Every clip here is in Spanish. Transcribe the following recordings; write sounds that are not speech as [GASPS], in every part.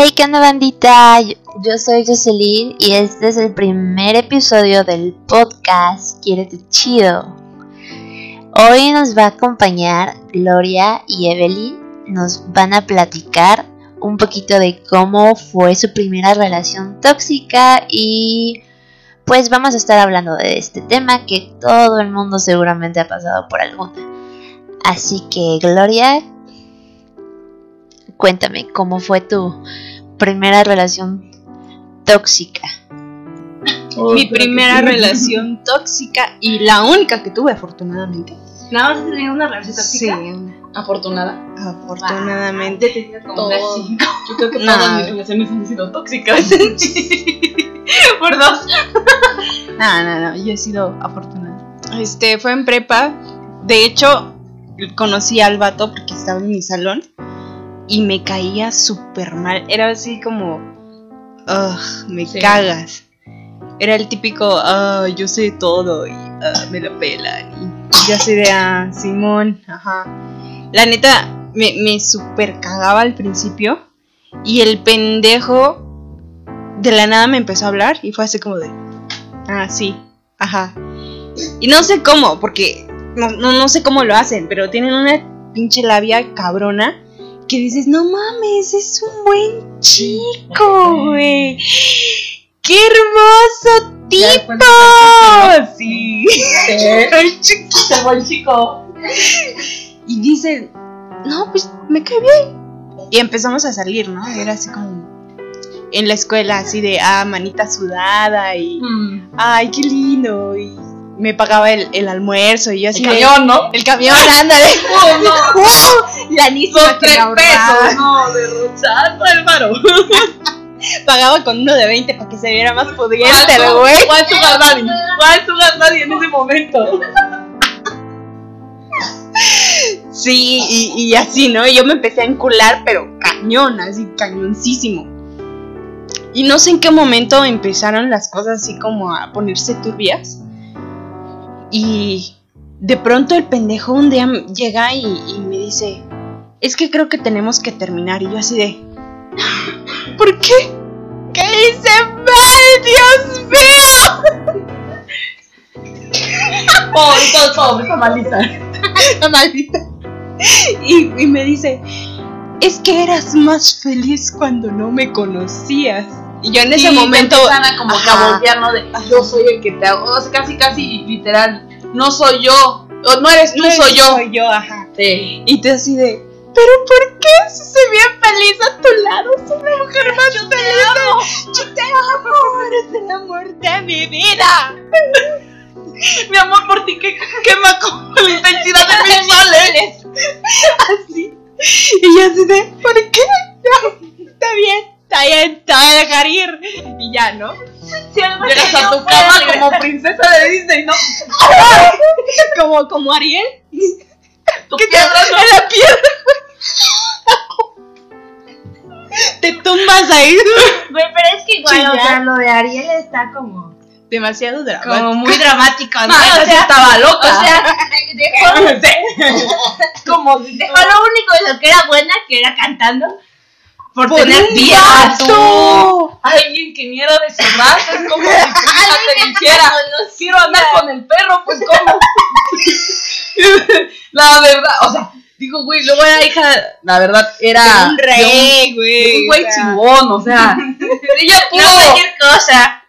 Hey, ¿qué onda bandita? Yo, soy Jocelyn y este es el primer episodio del podcast Quiérete Chido. Hoy nos va a acompañar Gloria y Evelyn. Nos van a platicar un poquito de cómo fue su primera relación tóxica y pues vamos a estar hablando de este tema que todo el mundo seguramente ha pasado por alguna. Así que Gloria, cuéntame cómo fue tu primera relación tóxica. Mi primera [LAUGHS] relación tóxica y la única que tuve afortunadamente. ¿Nada más has tenido una relación tóxica? Sí, una- Afortunada. afortunadamente. como Todo. unas cinco. Yo creo que No. todas mis relaciones han sido tóxicas. [LAUGHS] [LAUGHS] Por dos. No, no, no, yo he sido afortunada. Este, fue en prepa. De hecho, conocí al vato porque estaba en mi salón y me caía súper mal. Era así como, ugh, me Sí. cagas. Era el típico, ah, yo sé todo y ah, me la pelan. Y yo así de, ah, Simón, ajá. La neta, me, me súper cagaba al principio y el pendejo de la nada me empezó a hablar y fue así como de, ah, sí, ajá. Y no sé cómo, porque no, no, no sé cómo lo hacen, pero tienen una pinche labia cabrona que dices, no mames, es un buen chico, güey. ¡Qué hermoso tipo! Sí. [LAUGHS] Ay, chiquito, buen chico. Y dice, no, pues me cae bien. Y empezamos a salir, ¿no? Era así como en la escuela, así de, ah, manita sudada y, Mm. ay, qué lindo. Y me pagaba el, el almuerzo y yo así El camión, ¿no? El camión, [LAUGHS] ándale. [LAUGHS] Oh, no. ¡Wow! [LAUGHS] La anísima Son tres pesos. No, derrochando el varo. Pagaba con uno de 20 para que se viera más pudiente, ¿Cuál el su- güey. ¿Cuál Sugar Daddy? ¿Cuál Sugar Daddy en ese momento? Sí, y, y así, ¿no? Y yo me empecé a encular, pero cañón, así, cañoncísimo. Y no sé en qué momento empezaron las cosas así como a ponerse turbias. Y de pronto el pendejo un día llega y, y me dice, es que creo que tenemos que terminar. Y yo así de, ¿por qué? ¿Qué hice mal, Dios mío? [LAUGHS] Pobre, pobre, malita. [LAUGHS] maldita. Y, y me dice, es que eras más feliz cuando no me conocías. Y yo en ese Sí, momento... te a como ¿no? De yo soy el que te hago. O sea, casi, casi literal. No soy yo. O no eres tú, "No, soy yo. Soy yo, ajá. Sí. Y tú así de, pero ¿por qué? Si soy bien feliz a tu lado, soy la mujer más feliz. Yo te amo, eres el amor de mi vida. [LAUGHS] Mi amor por ti que quema como la intensidad de mis soles. [LAUGHS] Así. Y yo así de, ¿por qué? No, está bien, está bien, te voy a dejar ir. Y ya, ¿no? Llegas a tu cama como princesa de Disney, ¿no? Como, como Ariel. Tu ¿Qué te piedra, ¿no? en la piedra? Te tumbas ahí. Güey, pero es que igual, o sea, lo de Ariel está como, Demasiado como dramático. muy dramático, ¿no? No, [LAUGHS] esa o sí sea, estaba loca. o sea, dejó, [LAUGHS] como dejó lo único de lo que era buena, que era cantando, por, Por tener vato. alguien que ni era de su raza. Es como si tu hija te dijera, quiero andar con el perro, pues ¿cómo? [LAUGHS] la verdad, o sea, digo, güey, luego era hija, la verdad, era un rey, güey. un güey o sea, chingón, o sea, [LAUGHS] ella pudo, No cualquier cosa.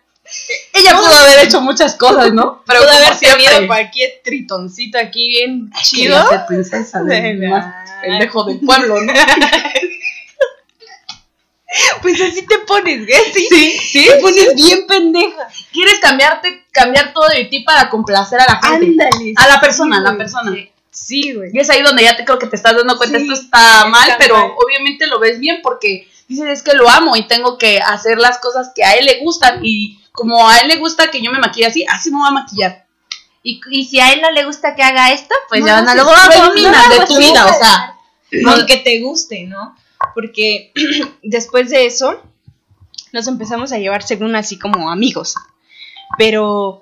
ella pudo haber hecho muchas cosas, ¿no? Pero pudo haber tenido cualquier tritoncito aquí bien chido. princesa de De más pendejo del pueblo, ¿no? [LAUGHS] Pues así te pones, güey. Sí, Sí, sí. Te pones bien pendeja. Quieres cambiarte, cambiar todo de ti para complacer a la gente. Ándale. A la persona, a la güey, persona. Sí, güey. Y es ahí donde ya te creo que te estás dando cuenta, Sí, esto está mal, está pero mal. obviamente lo ves bien porque dices, es que lo amo y tengo que hacer las cosas que a él le gustan. Y como a él le gusta que yo me maquille así, así me voy a maquillar. Y, y si a él no le gusta que haga esto, pues No, ya no, lo lo eliminas de tu sí, vida, o pues, sea. Aunque te guste, ¿no? Porque [CLEARS THROAT] después de eso nos empezamos a llevar según así como amigos. Pero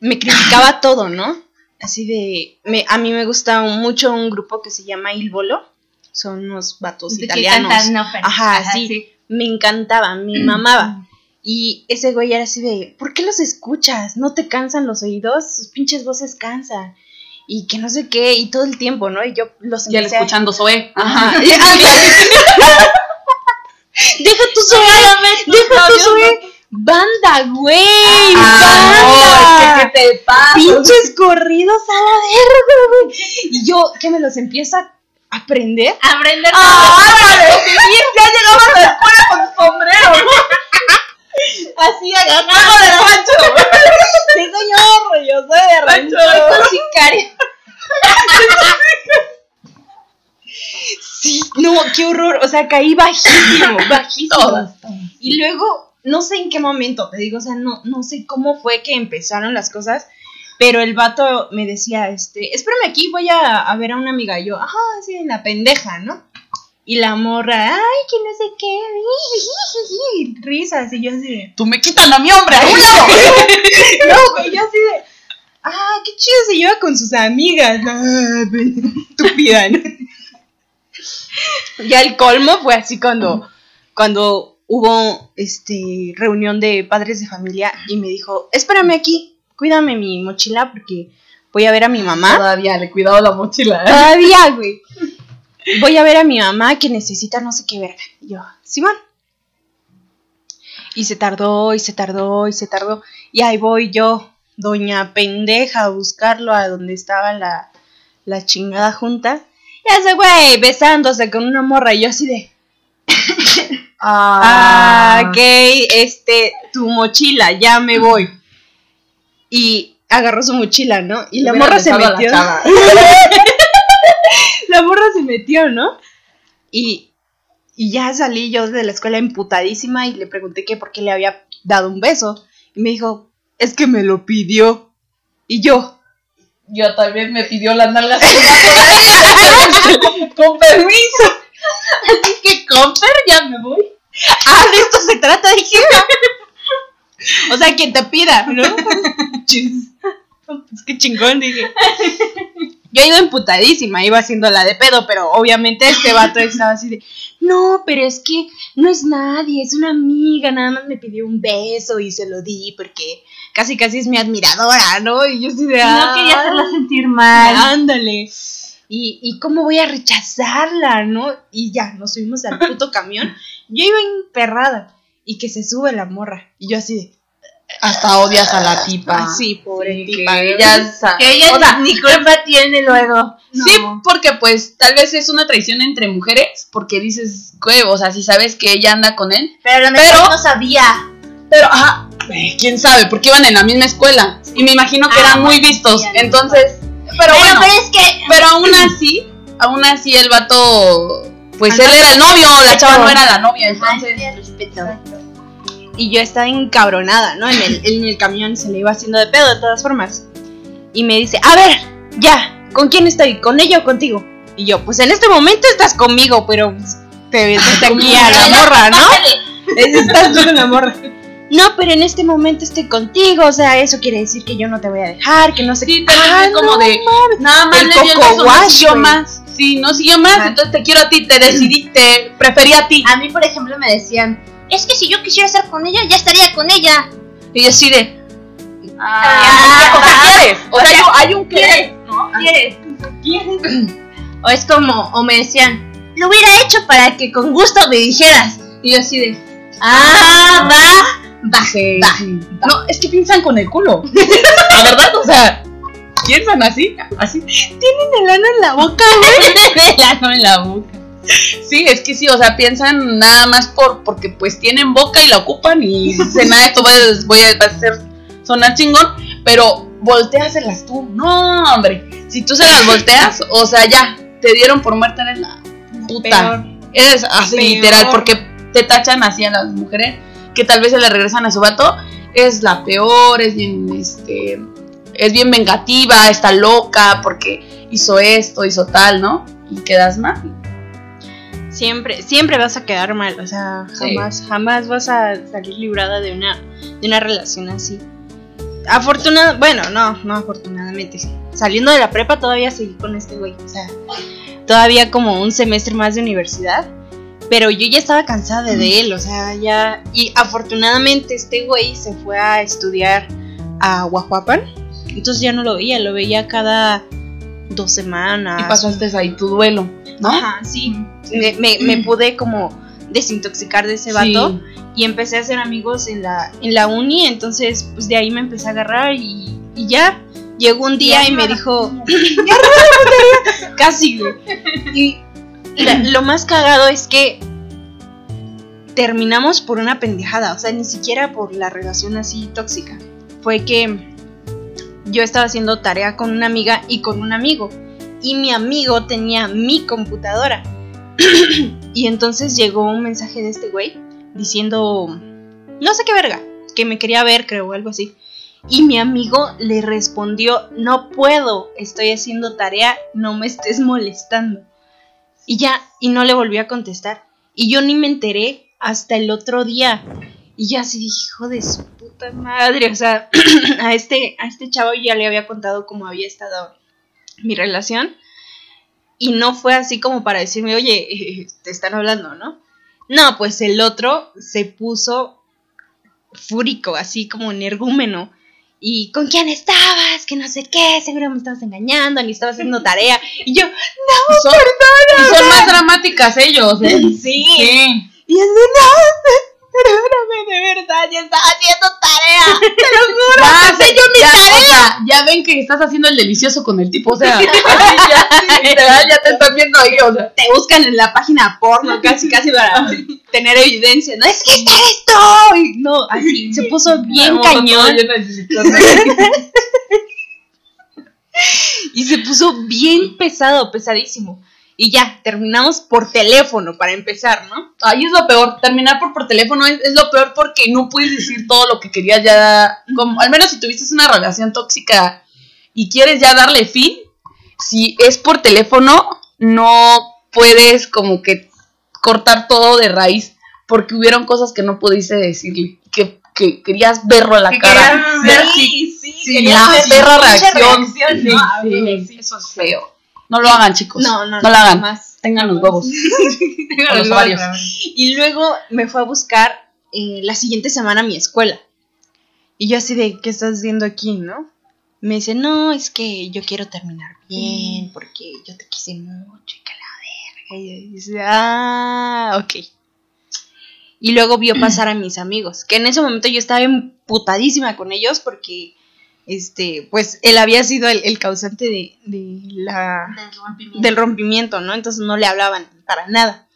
me criticaba [LAUGHS] todo, ¿no? Así de... me- a mí me gusta mucho un grupo que se llama Il Bolo. Son unos vatos italianos. cantan ópera. Ajá, sí. me encantaba, me mamaba. Y ese güey era así de, ¿por qué los escuchas? ¿No te cansan los oídos? Sus pinches voces cansan. Y que no sé qué, y todo el tiempo, ¿no? Y yo los Ya empecé a- escuchando Zoe. Ajá. [LAUGHS] [LAUGHS] y- deja tu Zoe, deja tu Zoe. Banda, güey, banda. ¿qué te pasa? Pinches corridos a la verga, güey. Y yo, que me los empiezo a aprender. Aprender [LAUGHS] ya llegamos a la escuela con sombrero. Así agarrado de rancho. Sí, señor, yo soy de rancho. Soy con sicario. Sí, no, qué horror. O sea, caí bajísimo, [COUGHS] bajísimo. Todas. Y luego, no sé en qué momento, te digo, o sea, no, no sé cómo fue que empezaron las cosas, pero el vato me decía, este, espérame aquí, voy a, a ver a una amiga. Y yo, ajá, así en la pendeja, ¿no? Y la morra, ay, que no sé qué, [LAUGHS] risas, y yo así de, Tú me quitan a mi hombre, a un lado. no, güey, yo así de, ah, qué chido se lleva con sus amigas, ah, [LAUGHS] estúpida, ¿no? [LAUGHS] Ya el colmo fue así cuando, cuando hubo este reunión de padres de familia y me dijo, espérame aquí, cuídame mi mochila porque voy a ver a mi mamá. Todavía le he cuidado la mochila. ¿eh? Todavía, güey. Voy a ver a mi mamá que necesita no sé qué verga. Y yo, Simón. Y se tardó, y se tardó, y se tardó. Y ahí voy yo, doña pendeja, a buscarlo a donde estaba la, la chingada junta. Y ese güey besándose con una morra. Y yo así de, [LAUGHS] ah, ok, este, tu mochila, ya me voy. Y agarró su mochila, ¿no? Y la Hubiera morra se la metió. [LAUGHS] la morra se metió, ¿no? Y, y ya salí yo de la escuela emputadísima y le pregunté que por qué le había dado un beso. Y me dijo, es que me lo pidió. Y yo, Yo también me pidió las nalgas. [LAUGHS] con permiso. Así que Comper, ya me voy. ah, de esto se trata, dije. o sea, quien te pida, ¿no? Chis. Es que chingón, dije. Yo he ido emputadísima, iba haciendo la de pedo, pero obviamente este vato estaba así de, no, pero es que no es nadie, es una amiga, nada más me pidió un beso y se lo di porque casi casi es mi admiradora, ¿no? Y yo así de, No quería hacerla sentir mal. Ándale. Y, y cómo voy a rechazarla, ¿no? Y ya, nos subimos al puto camión. Yo iba emperrada. Y que se sube la morra. Y yo así de. Hasta odias a la tipa. sí, pobre Sí, tipa. que ella Que ella o sea, ni culpa tiene luego. Sí, porque pues tal vez es una traición entre mujeres, porque dices, güey, o sea, si sabes que ella anda con él, Pero Pero- no sabía. pero ajá, quién sabe, porque iban en la misma escuela y me imagino que Ah, eran muy vistos, entonces, pero Pero, bueno, pero es que. pero aún así, aún así el vato, pues Ajá. él era el novio, la chava no era la novia, entonces, respeto. Y yo estaba encabronada, ¿no? En el, en el camión se le iba haciendo de pedo de todas formas. Y me dice, a ver, ya, ¿con quién estoy? ¿Con ella o contigo? Y yo, pues en este momento estás conmigo, pero te vete aquí [LAUGHS] a la morra, ¿no? Estás tú con la morra. No, pero en este momento estoy contigo, o sea, eso quiere decir que yo no te voy a dejar, que no sé sí, qué. Ah, es como no de, nada más El le coco no wash, güey. más, sí, no siguió más, entonces te quiero a ti, te decidí, te preferí a ti, A mí, por ejemplo, me decían: Es que si yo quisiera estar con ella, ya estaría con ella. y yo así de, Ah. [LAUGHS] o sea, quieres, o sea, hay un- hay un querer, ¿Quieres? ¿no? ¿Quieres? O es como, o me decían, lo hubiera hecho para que con gusto me dijeras. Y yo así de, Ah, va, va, va. sí. No, es que piensan con el culo. [LAUGHS] La verdad, o sea, piensan así, así. Tienen el ano en la boca, güey. [LAUGHS] El ano en la boca. Sí, es que sí, o sea, piensan nada más por porque pues tienen boca y la ocupan y dicen, nada, esto voy a, voy a hacer sonar chingón, pero volteaselas tú. No, hombre, si tú se las volteas, o sea, ya, te dieron por muerta, eres la puta. Peor. Eres así Peor. literal, porque te tachan así a las mujeres que tal vez se le regresan a su vato. Es la peor, es bien, este, es bien vengativa, está loca porque hizo esto, hizo tal, ¿no? Y quedas mal. Siempre, siempre vas a quedar mal, o sea, Sí. jamás, jamás vas a salir librada de una, de una relación así. Afortunada, bueno, no, no afortunadamente. Saliendo de la prepa todavía seguí con este güey, o sea, todavía como un semestre más de universidad. Pero yo ya estaba cansada de él, o sea, ya. Y afortunadamente este güey se fue a estudiar a Guajuapan. Entonces ya no lo veía, lo veía cada dos semanas. Y pasaste ahí tu duelo, ¿no? Ajá, sí. Me, me- me pude como desintoxicar de ese vato y empecé a hacer amigos en la, en la uni, entonces pues de ahí me empecé a agarrar y, y ya. Llegó un día y me dijo, [LAUGHS] casi, güey. Y la- lo más cagado es que terminamos por una pendejada, o sea, ni siquiera por la relación así tóxica. Fue que yo estaba haciendo tarea con una amiga y con un amigo, y mi amigo tenía mi computadora. [CLEARS THROAT] y entonces llegó un mensaje de este güey diciendo, no sé qué verga, que me quería ver, creo, o algo así. Y mi amigo le respondió, no puedo, estoy haciendo tarea, no me estés molestando. Y ya, y no le volvió a contestar. Y yo ni me enteré hasta el otro día. Y ya así hijo de su puta madre. O sea, [CLEARS THROAT] a este, a este chavo ya le había contado cómo había estado mi relación. Y no fue así como para decirme, oye, [LAUGHS] te están hablando, ¿no? No, pues el otro se puso fúrico, así como energúmeno. ¿Y con quién estabas? Que no sé qué, seguro me estabas engañando, ni estabas haciendo tarea. Y yo, Y son, y son más dramáticas ellos, ¿eh? sí. Sí. Y él, no, perdóname, de verdad, ya estaba haciendo tarea. [LAUGHS] Te lo juro. Ya, yo mi ya, tarea. o sea, ya ven que estás haciendo el delicioso con el tipo, o sea, [LAUGHS] así ya, [LAUGHS] literal, ya te están viendo ahí, o sea. Te buscan en la página porno casi, casi para tener evidencia. No, es que esta eres tú. Y No, así, se puso bien Vamos cañón. Y se puso bien pesado, pesadísimo. Y ya, terminamos por teléfono para empezar, ¿no? Ahí es lo peor, terminar por, por teléfono es, es lo peor porque no puedes decir todo lo que querías ya, como, al menos si tuviste una relación tóxica y quieres ya darle fin, si es por teléfono, no puedes como que cortar todo de raíz porque hubieron cosas que no pudiste decirle, que, que querías verlo a la Que cara. querías ver sí, si quería la ver pinche reacción. reacción, Sí, ¿no? Sí, bueno, sí. eso es feo. No lo hagan, chicos. No, no, no lo hagan. jamás. Tengan los huevos. [LAUGHS] A los ovarios. Y luego me fue a buscar eh, la siguiente semana a mi escuela. Y yo así de, ¿qué estás haciendo aquí, no? Me dice, no, es que yo quiero terminar bien, porque yo te quise mucho y que la verga. Y yo dice, ah, ok. Y luego vio pasar a mis amigos, que en ese momento yo estaba emputadísima con ellos porque, este, pues él había sido el, el causante de, de la, del rompimiento, ¿no? Entonces no le hablaban para nada.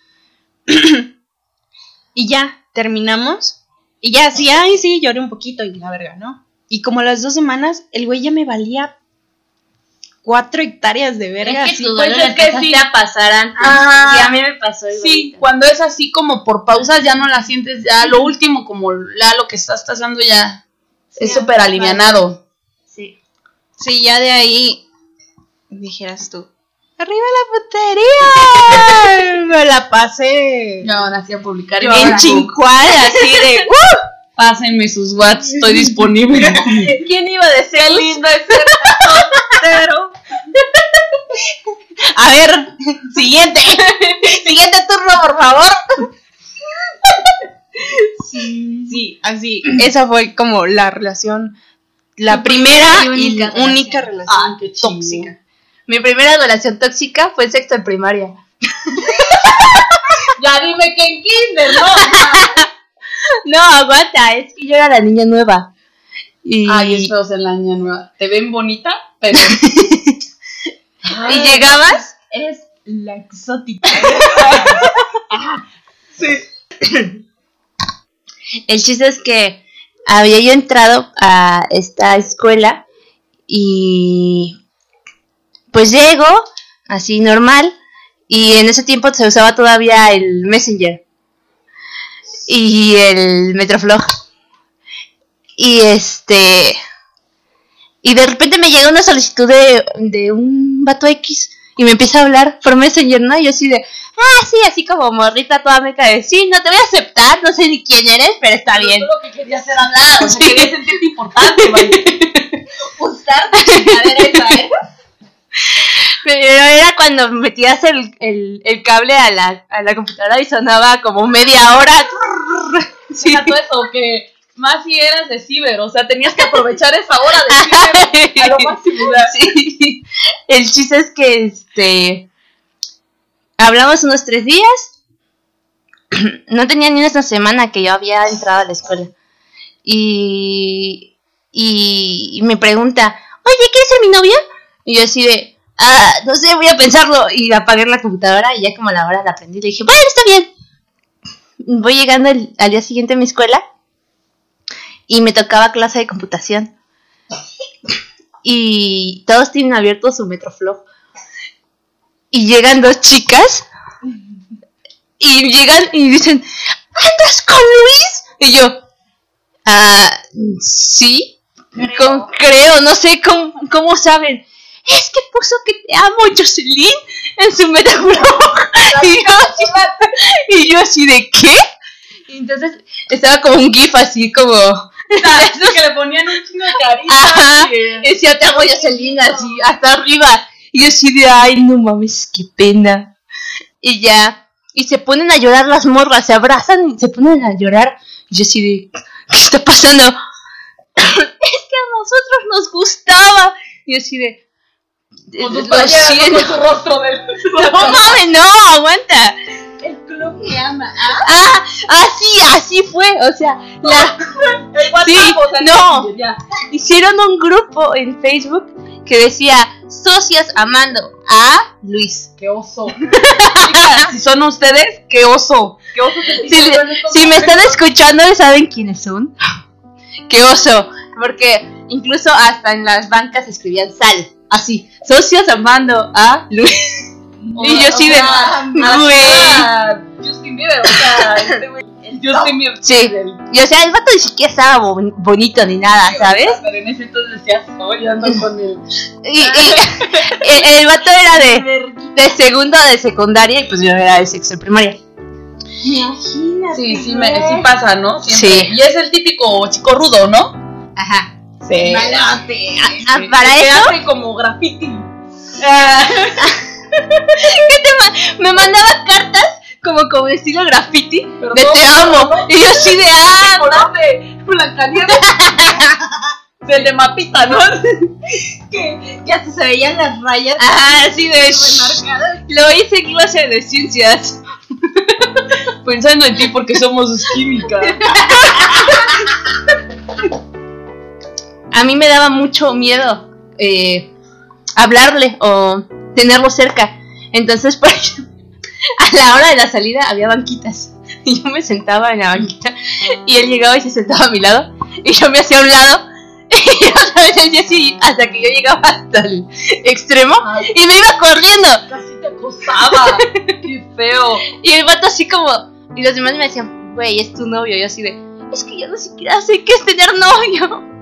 [CLEARS THROAT] y ya, terminamos. Y ya, sí, ay, sí, lloré un poquito y la verga, ¿no? Y como a las dos semanas, el güey ya me valía cuatro hectáreas de verga. Es que pues es sí. a pasar antes. Y a mí me pasó igual. Sí, cuando es así como por pausas ya no la sientes, ya lo último como ya lo que estás pasando ya es súper alivianado. Sí. Ya de ahí dijeras tú, ¡arriba la putería! [LAUGHS] me la pasé van así a publicar y en ahora, chincuada, así de, [LAUGHS] ¡uh! pásenme sus whats, estoy disponible. [LAUGHS] ¿Quién iba a decir lindo ese Pero. A ver, siguiente. Siguiente turno, por favor. Sí, así. Esa fue como la relación. La primera y y única relación. relación Ah, qué chido. tóxica. Mi primera relación tóxica fue en sexto de primaria. [LAUGHS] ya dime que en kinder, ¿no? No, aguanta, es que yo era la niña nueva. Y, Ay, es feo ser la niña nueva. Te ven bonita, pero [LAUGHS] Y llegabas, eres la exótica. [LAUGHS] El chiste es que había yo entrado a esta escuela y pues llego así normal y en ese tiempo se usaba todavía el Messenger y el Metroflog. Y este y de repente me llega una solicitud de, de un vato X y me empieza a hablar por Messenger, ¿no? Y yo así de, ah, sí, así como morrita toda meca de, sí, no te voy a aceptar, no sé ni quién eres, pero está bien. Tú lo que querías era hablar, [LAUGHS] o sea, querías sentirte importante, [LAUGHS] vaya. usar tu esa, ¿eh? Pero era cuando metías el, el, el cable a la, a la computadora y sonaba como media hora. [LAUGHS] Sí. Todo eso, que más si eras de ciber, o sea, tenías que aprovechar esa hora de ciber [LAUGHS] a lo máximo. Sí. El chiste es que este hablamos unos tres días. [CLEARS THROAT] No tenía ni una semana que yo había entrado a la escuela. Y, y, y me pregunta, oye, ¿quieres ser mi novia? Y yo así de, ah, no sé, voy a pensarlo. Y apagué la computadora y ya como a la hora la aprendí. Le dije, bueno, está bien. Voy llegando el- al día siguiente a mi escuela y me tocaba clase de computación. Y todos tienen abierto su Metroflow. Y llegan dos chicas y llegan y dicen, ¿andas con Luis? Y yo, ah, sí, creo, creo no sé cómo, cómo saben. Es que puso que te amo, Jocelyn, en su Metroflow. [LAUGHS] y, yo así, y yo así de, ¿qué? Y entonces estaba como un gif así como... [LAUGHS] es que le ponían un chingo de y- Decía, te amo, Jocelyn, así, hasta arriba. Y yo así de, ay, no mames, qué pena. Y ya, y se ponen a llorar las morras, se abrazan y se ponen a llorar. Y yo así de, ¿qué está pasando? [COUGHS] es que a nosotros nos gustaba. Y yo así de, Con tus lo playeras, ¿no? siento. con su rostro de. [LAUGHS] [LAUGHS] No mames, no, aguanta. El club que ama. Ah, así, así fue. O sea, la, [LAUGHS] El WhatsApp, Sí, o sea, no. Ya. hicieron un grupo en Facebook que decía socias amando a Luis. Qué oso. Chicas, si son ustedes, qué oso. Qué oso se Si, si me están escuchando, ¿saben quiénes son? [GASPS] ¡Qué oso! Porque incluso hasta en las bancas escribían sal. Así, socios amando a Luis. Y yo así de, güey. Justin Bieber, o sea, este güey. [LAUGHS] Justin Bieber. Sí. Y o sea, el vato ni siquiera estaba bo- bonito ni nada, ¿sabes? Pero en ese entonces decías, oye, ando con el. [LAUGHS] Y, y- [LAUGHS] el, vato era de, de segundo de secundaria y pues yo era de sexto de primaria. Imagínate. Sí, sí, me, sí pasa, ¿no? Sí. Y es el típico chico rudo, ¿no? Ajá. Sí. Malote. Ah, ah, para eso hace como graffiti. [LAUGHS] me mandaba cartas como como estilo graffiti de te amo. ¿no? Y yo así de ah, color de Blancanieves. [LAUGHS] Del de mapita, ¿no? [LAUGHS] que, que hasta se veían las rayas. Ah, así de Remarcadas. Lo hice en clase de ciencias. Pensando en ti porque somos química. A mí me daba mucho miedo eh, hablarle o tenerlo cerca. Entonces, [LAUGHS] por ejemplo, a la hora de la salida había banquitas. Y [LAUGHS] yo me sentaba en la banquita y él llegaba y se sentaba a mi lado. Y yo me hacía a un lado. [LAUGHS] Y otra vez él así hasta que yo llegaba hasta el extremo. Ay, Y me iba corriendo. casi te acosaba. Qué feo. Y el vato así como... Y los demás me decían, güey, es tu novio. Y yo así de... Es que yo no siquiera sé qué es tener novio.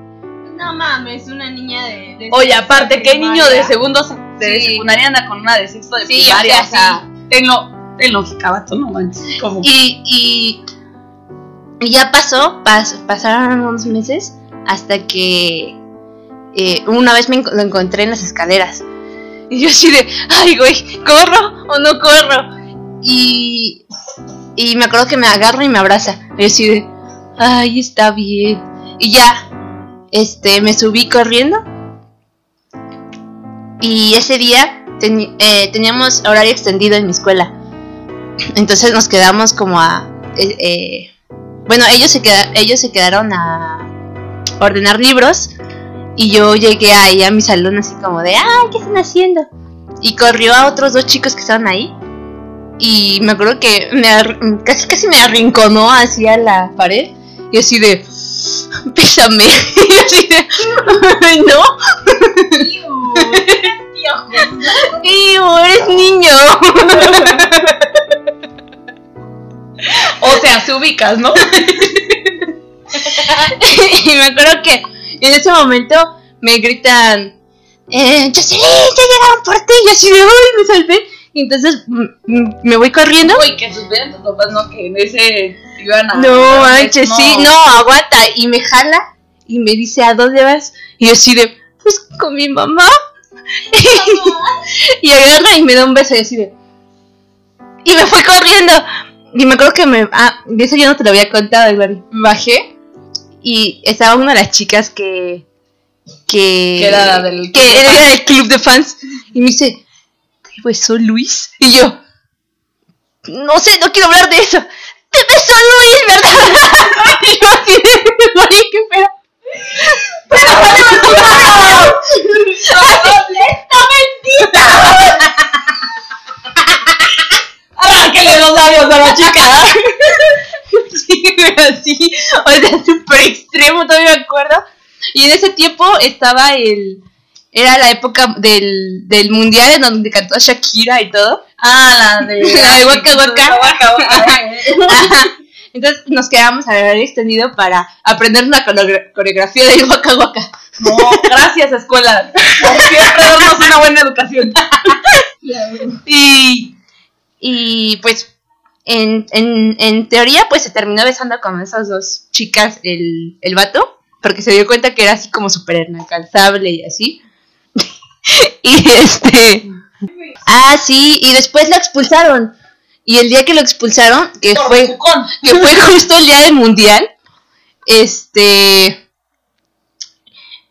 No mames, una niña de. de Oye, aparte, ¿qué niño de segundo se- de Sí. secundaria anda con una de sexto de Sí, primaria? o sea, tenlo, tenlo, cabato, no manches. Como Y, y, y ya pasó, pas- pasaron unos meses hasta que eh, una vez me lo encontré en las escaleras. Y yo así de, ay, güey, ¿corro o no corro? Y, y me acuerdo que me agarra y me abraza. Y yo así de, ay, está bien. Y ya, este, me subí corriendo. Y ese día eh, teníamos horario extendido en mi escuela. Entonces nos quedamos como a... eh, eh, bueno, ellos se, queda- ellos se quedaron a ordenar libros y yo llegué ahí a mi salón así como de, ay, ¿qué están haciendo? Y corrió a otros dos chicos que estaban ahí y me acuerdo que me casi casi me arrinconó hacia la pared y así de, pésame. y yo así de, "Ay, no, Iu, eres niño. O sea, se ubicas, ¿no? [LAUGHS] y me acuerdo que en ese momento me gritan, eh, Jocelyn, ya llegaron por ti. Y así de, uy, me salvé. Y entonces mm, mm, me voy corriendo. Uy, que supieran tus papás, ¿no? Que en ese iban a. No, manches, sí, no, aguanta. Y me jala y me dice, ¿a dónde vas? Y yo así de, pues con mi mamá. [LAUGHS] y agarra y me da un beso y así de. Y me fui corriendo. Y me acuerdo que me. Ah, de eso yo no te lo había contado, Glory. Bajé y estaba una de las chicas que. Que, Que era del que club de era del club de fans. Y me dice, ¿te besó Luis? Y yo, no sé, no quiero hablar de eso. ¡Te besó Luis, verdad! y [LAUGHS] yo así de, oye, qué feo. Pero vale, Arránquele los labios a la chica. [LAUGHS] Sí, pero así, o sea, súper extremo, todavía me acuerdo. Y en ese tiempo estaba el. Era la época del, del mundial en donde cantó Shakira y todo. Ah, la de. [LAUGHS] La de Waka Waka. Waka Waka. Ajá. [LAUGHS] Entonces nos quedamos a ver extendido para aprender una coreogra- coreografía del Waka Waka. No, [LAUGHS] gracias, escuela. Por siempre darnos una buena educación. Y, y pues en, en, en teoría pues se terminó besando con esas dos chicas el, el vato, porque se dio cuenta que era así como súper inalcanzable y así. y este... Ah, sí, y después lo expulsaron. Y el día que lo expulsaron, que Por fue, que fue [LAUGHS] justo el día del mundial, este...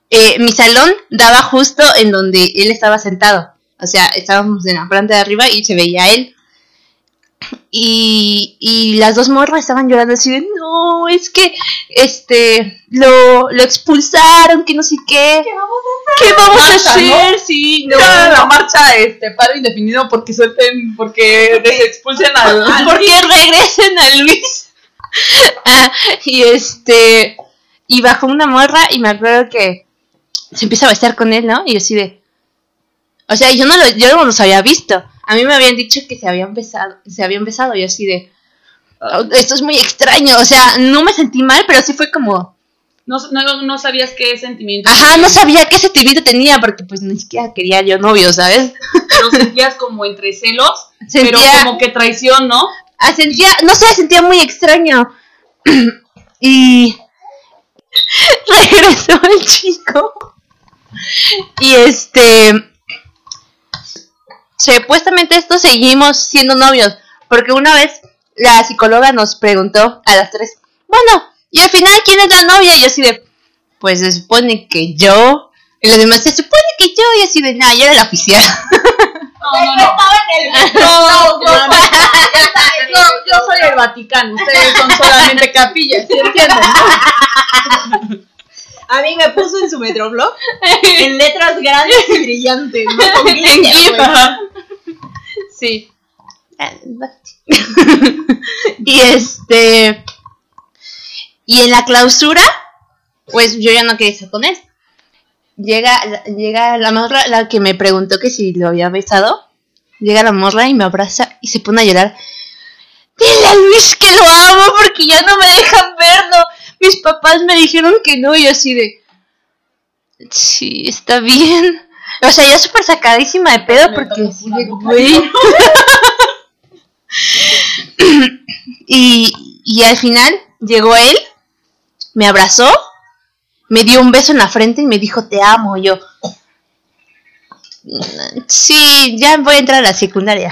eh, mi salón daba justo en donde él estaba sentado. O sea, estábamos en la planta de arriba y se veía a él. Y, y las dos morras estaban llorando así de, no, es que este lo, lo expulsaron, que no sé qué. ¿Qué vamos a Marcha, hacer? Sí, no. Ya la marcha, este, paro indefinido porque suelten, porque desexpulsen al. [LAUGHS] ¿Por qué regresen a Luis? [LAUGHS] Ah, y este. Y bajó una morra y me acuerdo que se empieza a besar con él, ¿no? Y yo así de. O sea, yo no, lo, yo no los había visto. A mí me habían dicho que se habían besado. Se habían besado. Y así de. "Oh, esto es muy extraño. O sea, no me sentí mal, pero sí fue como. No, no, no sabías qué sentimiento. Ajá, no sabía qué sentimiento tenía porque pues ni siquiera quería yo novio, ¿sabes? Lo sentías como entre celos, Sentía- pero como que traición, ¿no? Ah, sentía, no sé, sentía muy extraño. [CLEARS THROAT] y [LAUGHS] regresó el chico. Y este. Supuestamente esto seguimos siendo novios. Porque una vez la psicóloga nos preguntó a las tres: Bueno, y al final, ¿quién es la novia? Y yo así de. Pues se supone que yo. Y los demás, se supone que yo. Y así de, nada, yo era la oficial. No, no, no. [LAUGHS] No, [LAUGHS] yo, yo, yo soy el Vaticano, ustedes son solamente capillas, ¿sí entienden? [LAUGHS] A mí me puso en su metroblog [LAUGHS] en letras grandes y brillantes, ¿no? Con glitter. Sí. [LAUGHS] y este. Y en la clausura, pues yo ya no quería estar con él. Llega, llega la morra, la que me preguntó que si lo había besado. Llega la morra y me abraza y se pone a llorar. Dile a Luis que lo amo porque ya no me dejan verlo. Mis papás me dijeron que no y así de. Sí, está bien. O sea, yo súper sacadísima de pedo Me porque así de, güey. [LAUGHS] y, y al final llegó él, me abrazó, me dio un beso en la frente y me dijo te amo. Y yo, sí, ya voy a entrar a la secundaria.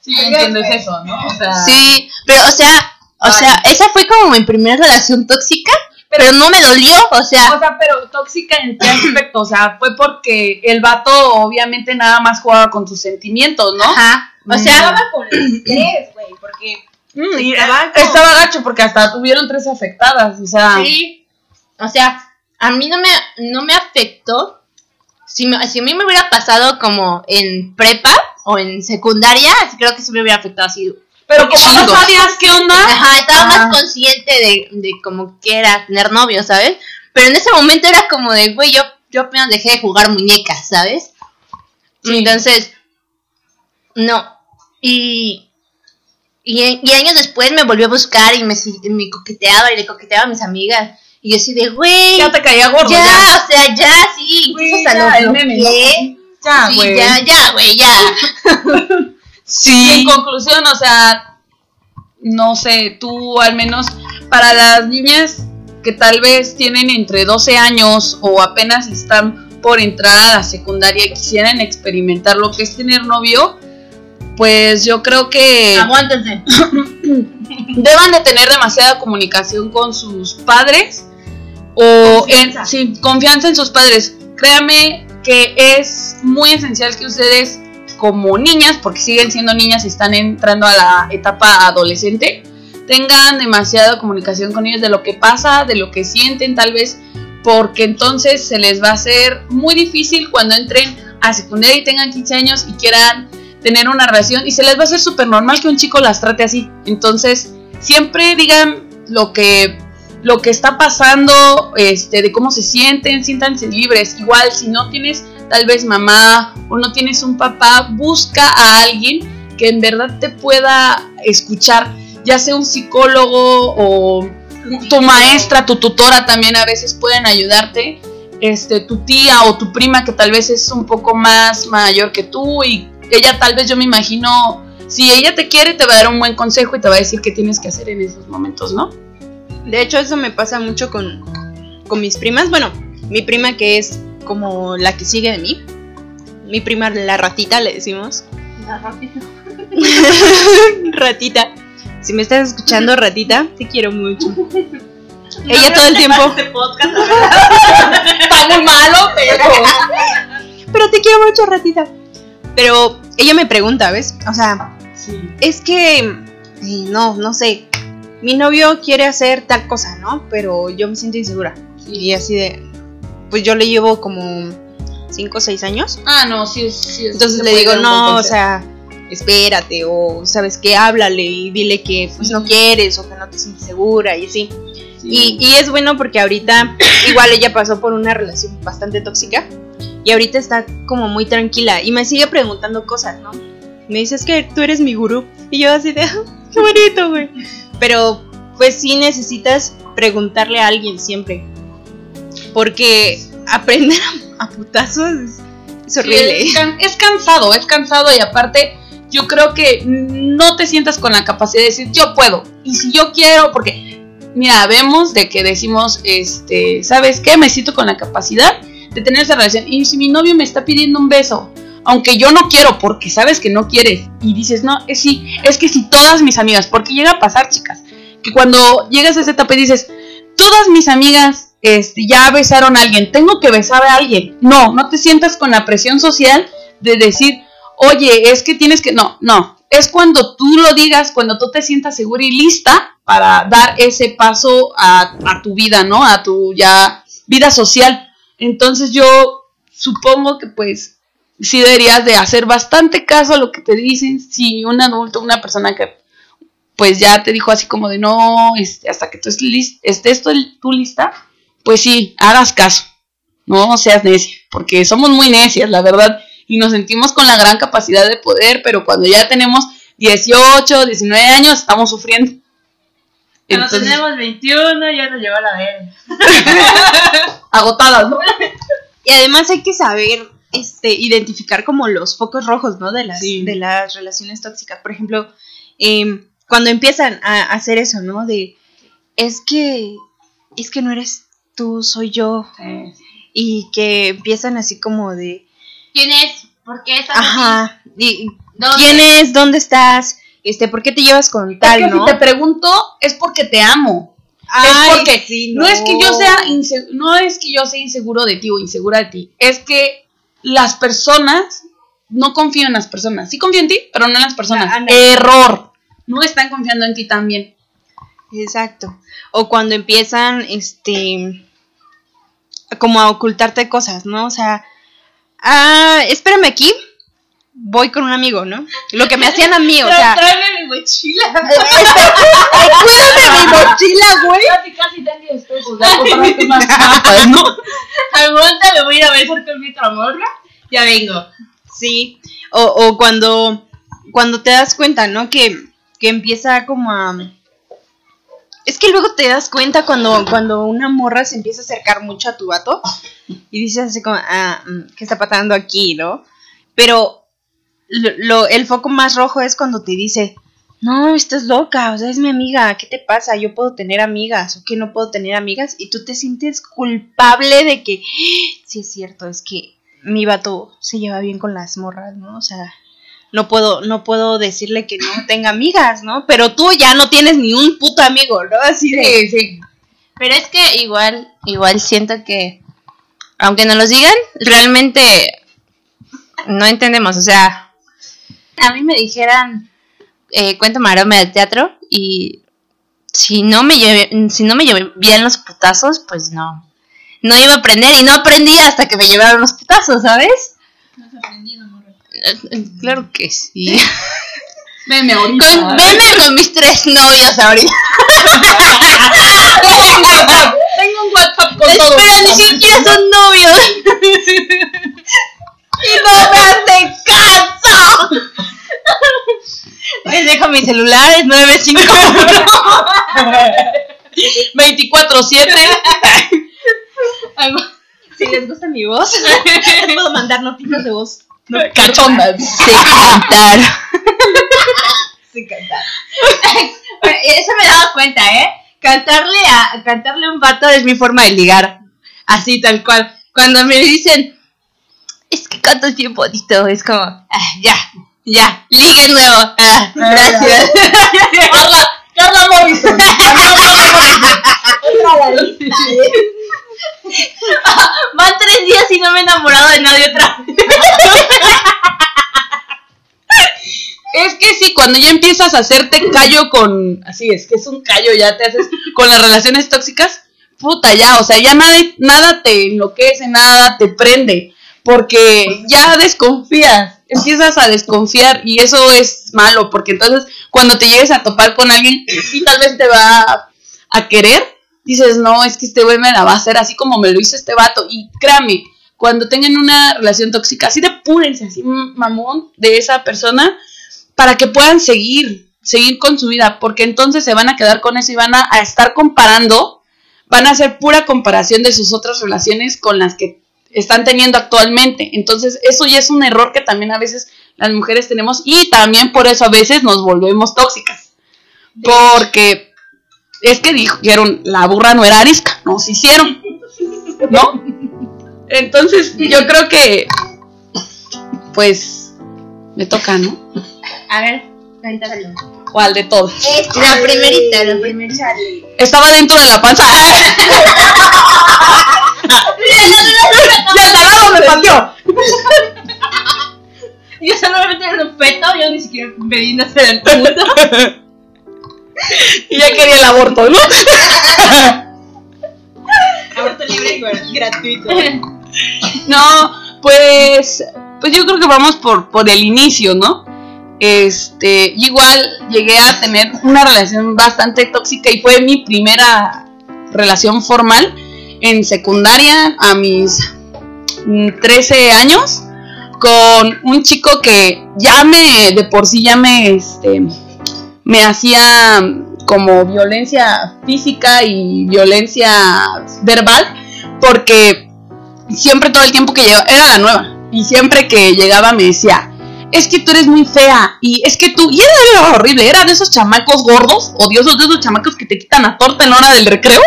Sí, entiendo es eso, ¿no? O sea, Sí, pero o sea, o sea, esa fue como mi primera relación tóxica, pero no me dolió, o sea, O sea, pero tóxica en qué aspecto, o sea, fue porque el vato obviamente nada más jugaba con sus sentimientos, ¿no? ajá, o sea, Estaba con el estrés, güey, porque Mm, y Estaba estaba gacho porque hasta tuvieron tres afectadas, o sea, Sí. O sea, a mí no me, no me afectó. Si, me- si a mí me hubiera pasado como en prepa o en secundaria, creo que sí me hubiera afectado así. Pero como no sabías qué onda, Ajá, estaba Ah. más consciente de, de como que era tener novio, ¿sabes? Pero en ese momento era como de, güey, yo, yo apenas dejé de jugar muñecas, ¿sabes? Sí. Entonces, no. Y, y, y años después me volvió a buscar y me, me coqueteaba y le coqueteaba a mis amigas. Y yo así de, güey, ya te caía gordo, ya, ya. o sea, ya, sí, incluso Güey, hasta ya, lo el meme, ¿no? bloqueé. Ya, Sí, güey. ya, ya, güey, ya. [LAUGHS] Y en conclusión, o sea, no sé, tú al menos para las niñas que tal vez tienen entre 12 años o apenas están por entrar a la secundaria y quisieran experimentar lo que es tener novio, pues yo creo que Aguántense. [COUGHS] deban de tener demasiada comunicación con sus padres o Confianza. en, sí, confianza en sus padres. Créame que es muy esencial que ustedes como niñas, porque siguen siendo niñas y están entrando a la etapa adolescente, tengan demasiada comunicación con ellos de lo que pasa, de lo que sienten tal vez, porque entonces se les va a hacer muy difícil cuando entren a secundaria y tengan 15 años y quieran tener una relación y se les va a hacer súper normal que un chico las trate así. Entonces, siempre digan lo que lo que está pasando, este, de cómo se sienten, siéntanse libres. Igual, si no tienes tal vez mamá o no tienes un papá, busca a alguien que en verdad te pueda escuchar, ya sea un psicólogo o tu maestra, tu tutora también a veces pueden ayudarte. Este, tu tía o tu prima que tal vez es un poco más mayor que tú y ella tal vez yo me imagino, si ella te quiere te va a dar un buen consejo y te va a decir qué tienes que hacer en esos momentos, ¿no? De hecho, eso me pasa mucho con, con mis primas. Bueno, mi prima que es como la que sigue de mí. Mi prima, la ratita, le decimos. [LAUGHS] ratita. Si me estás escuchando, ratita, te quiero mucho. [LAUGHS] Ella todo el tiempo. Está muy [LAUGHS] malo, pero... Pero te quiero mucho, ratita. Pero ella me pregunta, ¿ves? O sea, es que. eh, No, no sé. Mi novio quiere hacer tal cosa, ¿no? Pero yo me siento insegura. Y así de. Pues yo le llevo como 5 o 6 años. Ah, no, sí, es- sí. es- Entonces le digo, no, o sea, espérate, o sabes qué, háblale y dile que pues no quieres o que no te sientes segura y así. Y, y es bueno porque ahorita [COUGHS] igual ella pasó por una relación bastante tóxica y ahorita está como muy tranquila y me sigue preguntando cosas, ¿no? Me dice, es que tú eres mi gurú. Y yo así de, "Ah, qué bonito, güey. Pero pues sí necesitas preguntarle a alguien siempre. Porque aprender a, putazos es, Sí, horrible. es, can- es cansado, es cansado y aparte yo creo que no te sientas con la capacidad de decir yo puedo y si yo quiero, porque mira, vemos de que decimos, este, ¿sabes qué? Me siento con la capacidad de tener esa relación y si mi novio me está pidiendo un beso, aunque yo no quiero porque sabes que no quieres y dices, no, es sí, es que si todas mis amigas, porque llega a pasar, chicas, que cuando llegas a esa etapa y dices, todas mis amigas este, ya besaron a alguien, tengo que besar a alguien. No, no te sientas con la presión social de decir, oye, es que tienes que. No, no. Es cuando tú lo digas, cuando tú te sientas segura y lista para dar ese paso a, a tu vida, ¿no? A tu ya vida social. Entonces yo supongo que pues sí deberías de hacer bastante caso a lo que te dicen. Si un adulto, una persona que pues ya te dijo así como de no, este, hasta que tú estés, estés tú lista, pues sí, hagas caso. No seas necia, porque somos muy necias, la verdad, y nos sentimos con la gran capacidad de poder, pero cuando ya tenemos 18, 19 años, estamos sufriendo. Cuando Entonces, tenemos 21 ya nos llevó a la verga. [LAUGHS] agotadas, ¿no? Y además hay que saber este, identificar como los focos rojos, ¿no? De las, Sí. de las relaciones tóxicas. Por ejemplo, em, cuando empiezan a hacer eso, ¿no? De, es que, es que no eres tú, soy yo. Y que empiezan así como de, ¿Quién es? ¿Por qué estás ajá, y, ¿Dónde? ¿quién es? ¿Dónde estás? Este, ¿por qué te llevas con tal, es que no? si te pregunto, es porque te amo. Ay, es porque sí, no. es que yo sea no es que yo sea inseguro de ti o insegura de ti, es que las personas no confío en las personas. Sí confío en ti, pero no en las personas. Ah. Error. No están confiando en ti también. Exacto. O cuando empiezan, este, como a ocultarte cosas, ¿no? O sea, ah, espérame aquí, voy con un amigo, ¿no? Lo que me hacían a mí, o [LAUGHS] sea, Tráeme mi mochila. [LAUGHS] cuídame mi mochila, güey. Casi, casi tengo espejos, [LAUGHS] ya más ¿no? Aguanta, me voy a ir a besar con mi otra morra. Ya vengo. Sí. O, o cuando, cuando te das cuenta, ¿no? Que, que empieza como a... Es que luego te das cuenta cuando, cuando una morra se empieza a acercar mucho a tu vato y dices así como, ah, mm, ¿qué está pasando aquí, no? Pero lo, el foco más rojo es cuando te dice, no, estás loca, o sea, es mi amiga, ¿qué te pasa? Yo puedo tener amigas, o que no puedo tener amigas, y tú te sientes culpable de que, sí es cierto, es que mi vato se lleva bien con las morras, ¿no? O sea, no puedo, no puedo decirle que no tenga amigas, ¿no? Pero tú ya no tienes ni un puto amigo, ¿no? Así de, Sí, sí. Pero es que igual, igual siento que, aunque nos lo digan, realmente no entendemos. O sea, a mí me dijeran, eh, cuento maroma del teatro y si no me llevé, si no me llevé bien los putazos, pues no. No iba a aprender y no aprendí hasta que me llevaron los putazos, ¿sabes? Eh, eh, Claro que sí. [LAUGHS] Veme ahorita. Con, veme con mis tres novios ahorita. [LAUGHS] Tengo un WhatsApp con todos. Espera, ni siquiera son novios. [LAUGHS] y no me hacen caso. Les dejo mi celular, es 951. 24-7. si les gusta mi voz, les puedo mandar notitas de voz. Cachondas. Sé cantar. Sí, cantar. Eso me he dado cuenta, ¿eh? Cantarle a cantarle a un vato es mi forma de ligar. Así, tal cual. Cuando me dicen, es que cantas bien bonito, es como, ah, ya, ya, ligue nuevo. Ah, gracias. Carla, Carla Morrison. [LAUGHS] [LAUGHS] [LAUGHS] Van tres días y no me he enamorado de nadie otra vez. Es que sí, cuando ya empiezas a hacerte callo con. Así es, que es un callo, ya te haces con las relaciones tóxicas. Puta, ya, o sea, ya nada, nada te enloquece, nada te prende. Porque ya desconfías, empiezas a desconfiar y eso es malo, porque entonces cuando te llegues a topar con alguien sí tal vez te va a querer, dices, no, es que este güey me la va a hacer así como me lo hizo este vato. Y créame, cuando tengan una relación tóxica, así depúrense, así mamón de esa persona para que puedan seguir, seguir con su vida, porque entonces se van a quedar con eso y van a, a estar comparando, van a hacer pura comparación de sus otras relaciones con las que están teniendo actualmente. Entonces, eso ya es un error que también a veces las mujeres tenemos y también por eso a veces nos volvemos tóxicas. Porque es que dijeron, la burra no era arisca, nos hicieron, ¿no? Entonces, yo creo que, pues, me toca, ¿no? A ver, cuéntalo. ¿Cuál de todos? La primerita, la primerita. Estaba dentro de la panza. ¡Ya carajo, me pateó! [LAUGHS] Yo solamente era un feto, yo ni siquiera pedí nacer el puto. Y ya quería el aborto, ¿no? [LAUGHS] Aborto libre y gra- gratuito. No, pues, pues yo creo que vamos por, por el inicio, ¿no? Este, igual llegué a tener una relación bastante tóxica y fue mi primera relación formal en secundaria a mis mm, 13 años con un chico que ya me, de por sí ya me, este, me hacía como violencia física y violencia verbal porque siempre todo el tiempo que llegaba, era la nueva, y siempre que llegaba me decía, es que tú eres muy fea, y es que tú, y era, horrible, era de esos chamacos gordos, odiosos, de esos chamacos que te quitan a torta en la hora del recreo,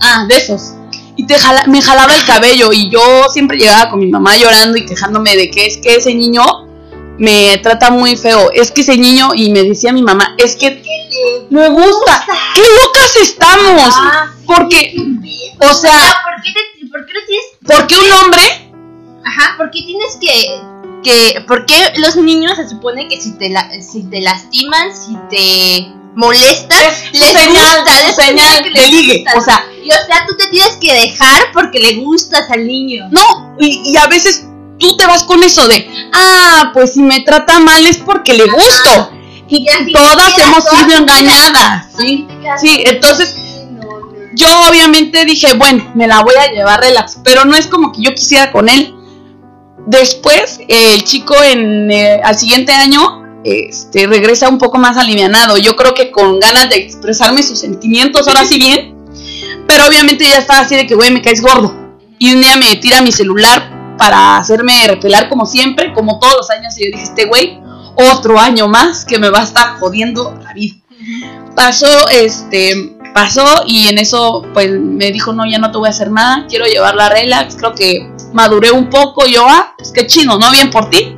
ah, de esos, y te jala- me jalaba el cabello, y yo siempre llegaba con mi mamá llorando y quejándome de que es que ese niño me trata muy feo, es que ese niño, y me decía mi mamá, es que me gusta, qué locas estamos, porque, o sea, ¿Por qué, te, ¿Por qué lo tienes? porque un hombre Ajá, ¿por qué tienes que, que. ¿Por qué los niños se supone que si te, la, si te lastiman, si te molestan, tu les señal, gusta, les señal que les ligue. O sea, Y o sea, tú te tienes que dejar porque le gustas al niño. no, y, y a veces tú te vas con eso de, ah, pues si me trata mal es porque le gusto. Y todas hemos sido engañadas, ¿sí? Sí, entonces yo obviamente dije, bueno, me la voy a llevar relax, pero no es como que yo quisiera con él. Después, eh, el chico en eh, al siguiente año este, regresa un poco más alivianado. Yo creo que con ganas de expresarme sus sentimientos, ahora sí bien. Pero obviamente ya estaba así de que, güey, me caes gordo. Y un día me tira mi celular para hacerme repelar como siempre, como todos los años. Y yo dije, este güey, otro año más que me va a estar jodiendo la vida. Pasó, este, pasó y en eso pues me dijo, no, ya no te voy a hacer nada, quiero llevarla relax, creo que maduré un poco, yo, ah, pues qué chido, ¿no? Bien por ti.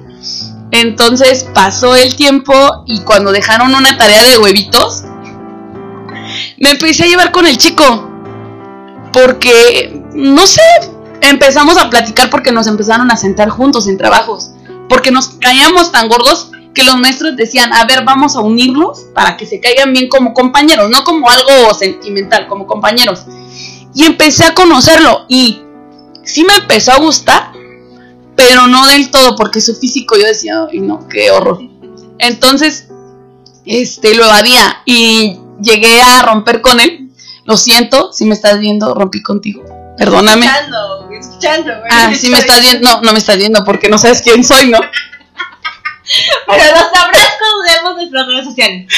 Entonces pasó el tiempo y cuando dejaron una tarea de huevitos, me empecé a llevar con el chico. Porque, no sé, empezamos a platicar porque nos empezaron a sentar juntos en trabajos. Porque nos caíamos tan gordos que los maestros decían, a ver, vamos a unirlos para que se caigan bien como compañeros, no como algo sentimental, como compañeros. Y empecé a conocerlo y sí me empezó a gustar, pero no del todo, porque su físico yo decía, ay no, qué horror. Entonces, este, lo evadía y llegué a romper con él. Lo siento, si me estás viendo, rompí contigo. Perdóname. Escuchando, escuchando, güey. Ah, si me estás viendo, no, no me estás viendo porque no sabes quién soy, ¿no? [LAUGHS] Pero lo sabrás cuando veamos nuestras redes sociales. [LAUGHS]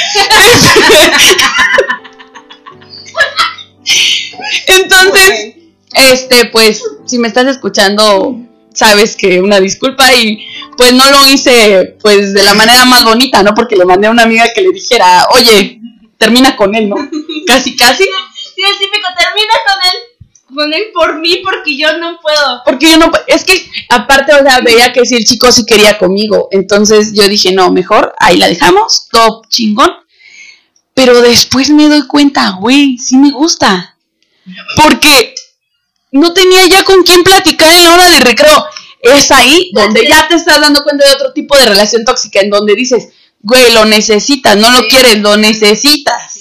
Entonces, este, pues, si me estás escuchando, sabes que una disculpa y pues no lo hice pues de la manera más bonita, ¿no? Porque le mandé a una amiga que le dijera, oye, termina con él, ¿no? [LAUGHS] Casi, casi. Sí, el típico, termina con él. Con él por mí, porque yo no puedo. Porque yo no, es que aparte, o sea, veía que si el chico sí quería conmigo. Entonces yo dije, no, mejor ahí la dejamos, top chingón. Pero después me doy cuenta, güey, sí me gusta. Porque no tenía ya con quién platicar en la hora de recreo. Es ahí donde ya te estás dando cuenta de otro tipo de relación tóxica, en donde dices, güey, lo necesitas, no lo quieres, lo necesitas.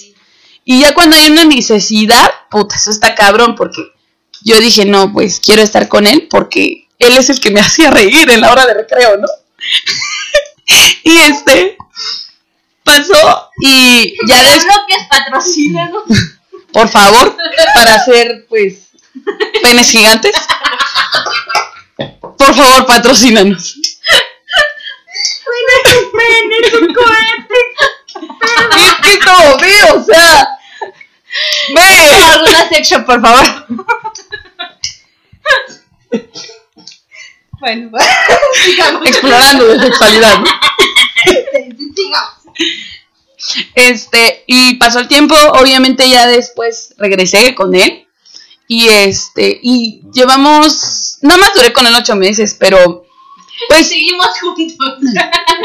Y ya cuando hay una necesidad, puta, eso está cabrón, porque yo dije, no, pues quiero estar con él porque él es el que me [LAUGHS] hacía reír en la hora de recreo, ¿no? [LAUGHS] y este pasó y ya después, Lo que es patrocinado. [LAUGHS] por favor, para hacer pues penes gigantes. Por favor, patrocínanos. es un cohete. Es que ve, o sea, ve. Alguna section, por favor. [LAUGHS] Bueno, [LAUGHS] sigamos. Explorando de sexualidad. [LAUGHS] Este, y pasó el tiempo, obviamente ya después regresé con él. Y este, y llevamos, nada más duré con él ocho meses, pero pues Seguimos juntos.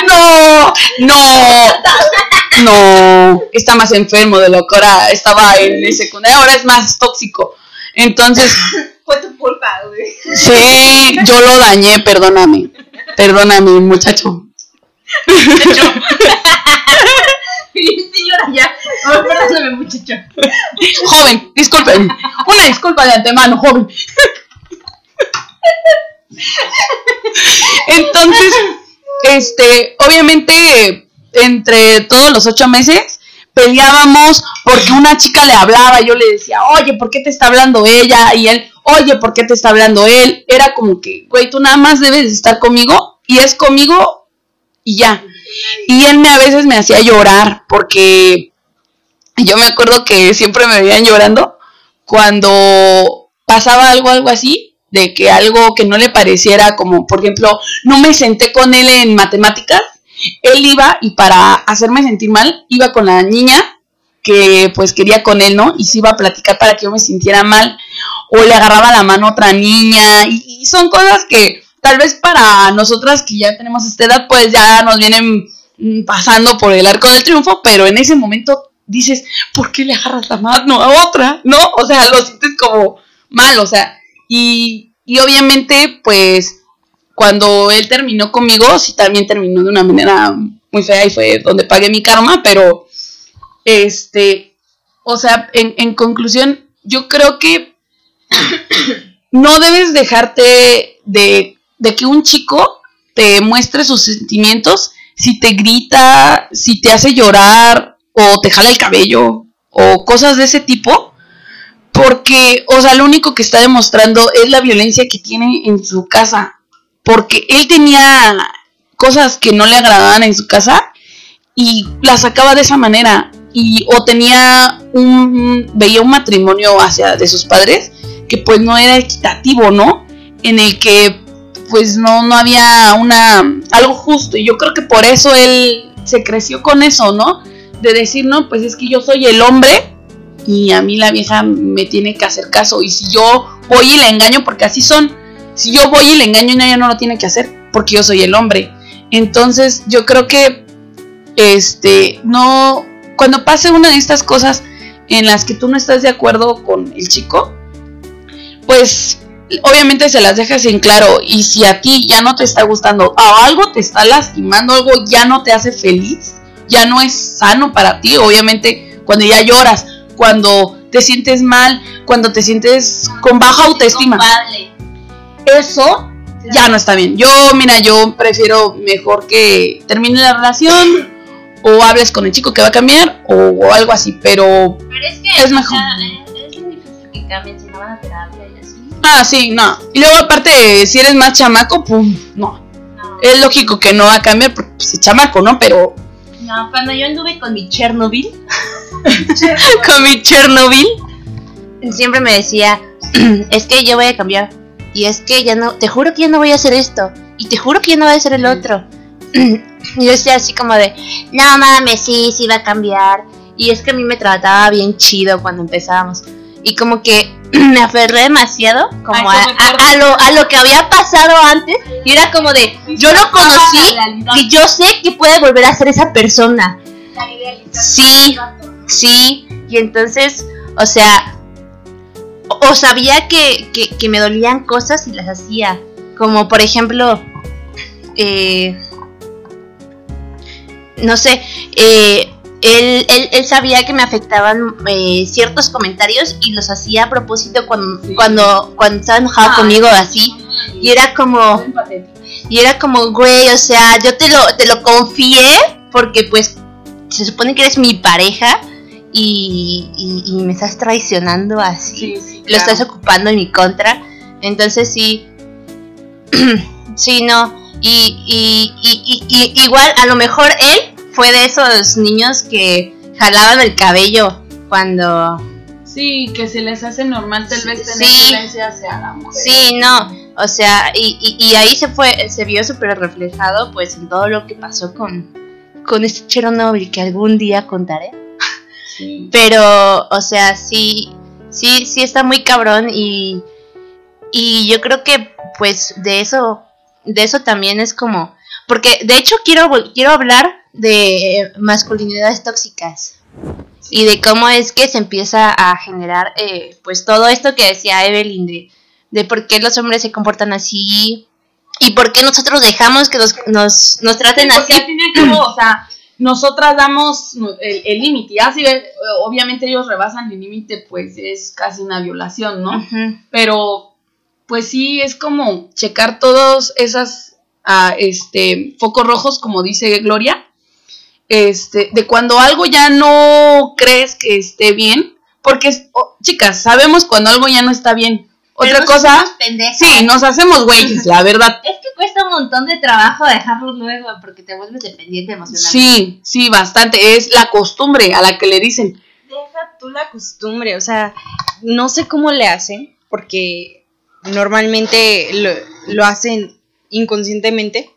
no, no, no, está más enfermo de lo que ahora estaba en el secundario, ahora es más tóxico. Entonces, Fue tu culpa, güey. sí, yo lo dañé, perdóname, perdóname, muchacho. Señora, ya. Oh, perdóname, muchacho. Joven, disculpen, una disculpa de antemano, joven. Entonces, este, obviamente, entre todos los ocho meses, peleábamos porque una chica le hablaba, yo le decía, oye, ¿por qué te está hablando ella? Y él, oye, ¿por qué te está hablando él? Era como que, güey, tú nada más debes de estar conmigo y es conmigo y ya. Y él me, a veces me hacía llorar porque yo me acuerdo que siempre me veían llorando cuando pasaba algo, algo así, de que algo que no le pareciera, como por ejemplo, no me senté con él en matemáticas, él iba y para hacerme sentir mal, iba con la niña que pues quería con él, ¿no? Y se iba a platicar para que yo me sintiera mal, o le agarraba la mano a otra niña, y, son cosas que tal vez para nosotras que ya tenemos esta edad, pues ya nos vienen mm, pasando por el arco del triunfo, pero en ese momento dices, ¿por qué le agarras la mano a otra? ¿No? O sea, lo sientes como mal, o sea, y, y obviamente, pues, cuando él terminó conmigo, sí también terminó de una manera muy fea y fue donde pagué mi karma, pero, este, o sea, en, en conclusión, yo creo que [COUGHS] no debes dejarte de, que un chico te muestre sus sentimientos si te grita, si te hace llorar o te jala el cabello o cosas de ese tipo. Porque, o sea, lo único que está demostrando es la violencia que tiene en su casa. Porque él tenía cosas que no le agradaban en su casa y las sacaba de esa manera. Y o tenía un, veía un matrimonio hacia de sus padres que pues no era equitativo, ¿no? En el que pues no, no había una algo justo. Y yo creo que por eso él se creció con eso, ¿no? De decir, no, pues es que yo soy el hombre y a mí la vieja me tiene que hacer caso. Y si yo voy y le engaño, porque así son, si yo voy y le engaño, ella no lo tiene que hacer, porque yo soy el hombre. Entonces yo creo que, este, no, cuando pase una de estas cosas en las que tú no estás de acuerdo con el chico, pues obviamente se las dejas en claro y si a ti ya no te está gustando o algo te está lastimando, algo ya no te hace feliz, ya no es sano para ti, obviamente cuando ya lloras, cuando te sientes mal, cuando te sientes con baja autoestima. Eso ya no está bien. Yo, mira, yo prefiero mejor que termine la relación o hables con el chico que va a cambiar o, algo así, pero, pero es, que, es mejor. difícil que cambien si no van a terapia y así. Ah, sí, no. Y luego aparte, si eres más chamaco, pum, no. Es lógico que no va a cambiar porque pues, es chamaco, ¿no? Pero... No, cuando yo anduve con mi Chernobyl, [LAUGHS] con mi Chernobyl, siempre me decía, [CLEARS THROAT] es que yo voy a cambiar. Y es que ya no, te juro que ya no voy a hacer esto. Y te juro que ya no voy a hacer el otro. [CLEARS THROAT] y yo decía así como de, no mames, sí, sí va a cambiar. Y es que a mí me trataba bien chido cuando empezábamos. Y como que [CLEARS THROAT] me aferré demasiado como a, a, lo, a lo que había pasado antes. Y era como de, yo lo conocí y yo sé que puede volver a ser esa persona. Sí, sí. Y entonces, o sea, o, sabía que, que, me dolían cosas y las hacía. Como por ejemplo, eh, no sé, eh, él, él, sabía que me afectaban eh, ciertos comentarios y los hacía a propósito cuando, cuando, cuando estaba enojado conmigo así. Y era como... Y era como, güey, o sea, yo te lo, te lo confié porque pues se supone que eres mi pareja y, y, me estás traicionando así. Lo estás ocupando en mi contra. Entonces sí, [CLEARS THROAT] sí, no. Y, y, y, igual a lo mejor él fue de esos niños que jalaban el cabello cuando... Sí, que se les hace normal tal vez tener violencia hacia la mujer. Sí, no, o sea, y, y, ahí se fue, se vio súper reflejado pues en todo lo que pasó con, con este Chernobyl que algún día contaré. Pero, o sea, sí, sí, sí está muy cabrón y, y yo creo que pues de eso, de eso también es como, porque de hecho quiero, quiero hablar de masculinidades tóxicas y de cómo es que se empieza a generar eh, pues todo esto que decía Evelyn de, de por qué los hombres se comportan así y por qué nosotros dejamos que nos, nos, nos traten así. Al fin y al cabo, o sea, nosotras damos el límite, ya si obviamente ellos rebasan el límite, pues es casi una violación, ¿no? Pero pues sí es como checar todos esas ah, este focos rojos, como dice Gloria, este, de cuando algo ya no crees que esté bien, porque, oh, chicas, sabemos cuando algo ya no está bien. Otra cosa, sí, nos hacemos güeyes, la verdad. [LAUGHS] Es que cuesta un montón de trabajo dejarlo luego porque te vuelves dependiente emocionalmente. Sí, sí, bastante. Es la costumbre a la que le dicen. Deja tú la costumbre, o sea, no sé cómo le hacen, porque normalmente lo, lo hacen inconscientemente,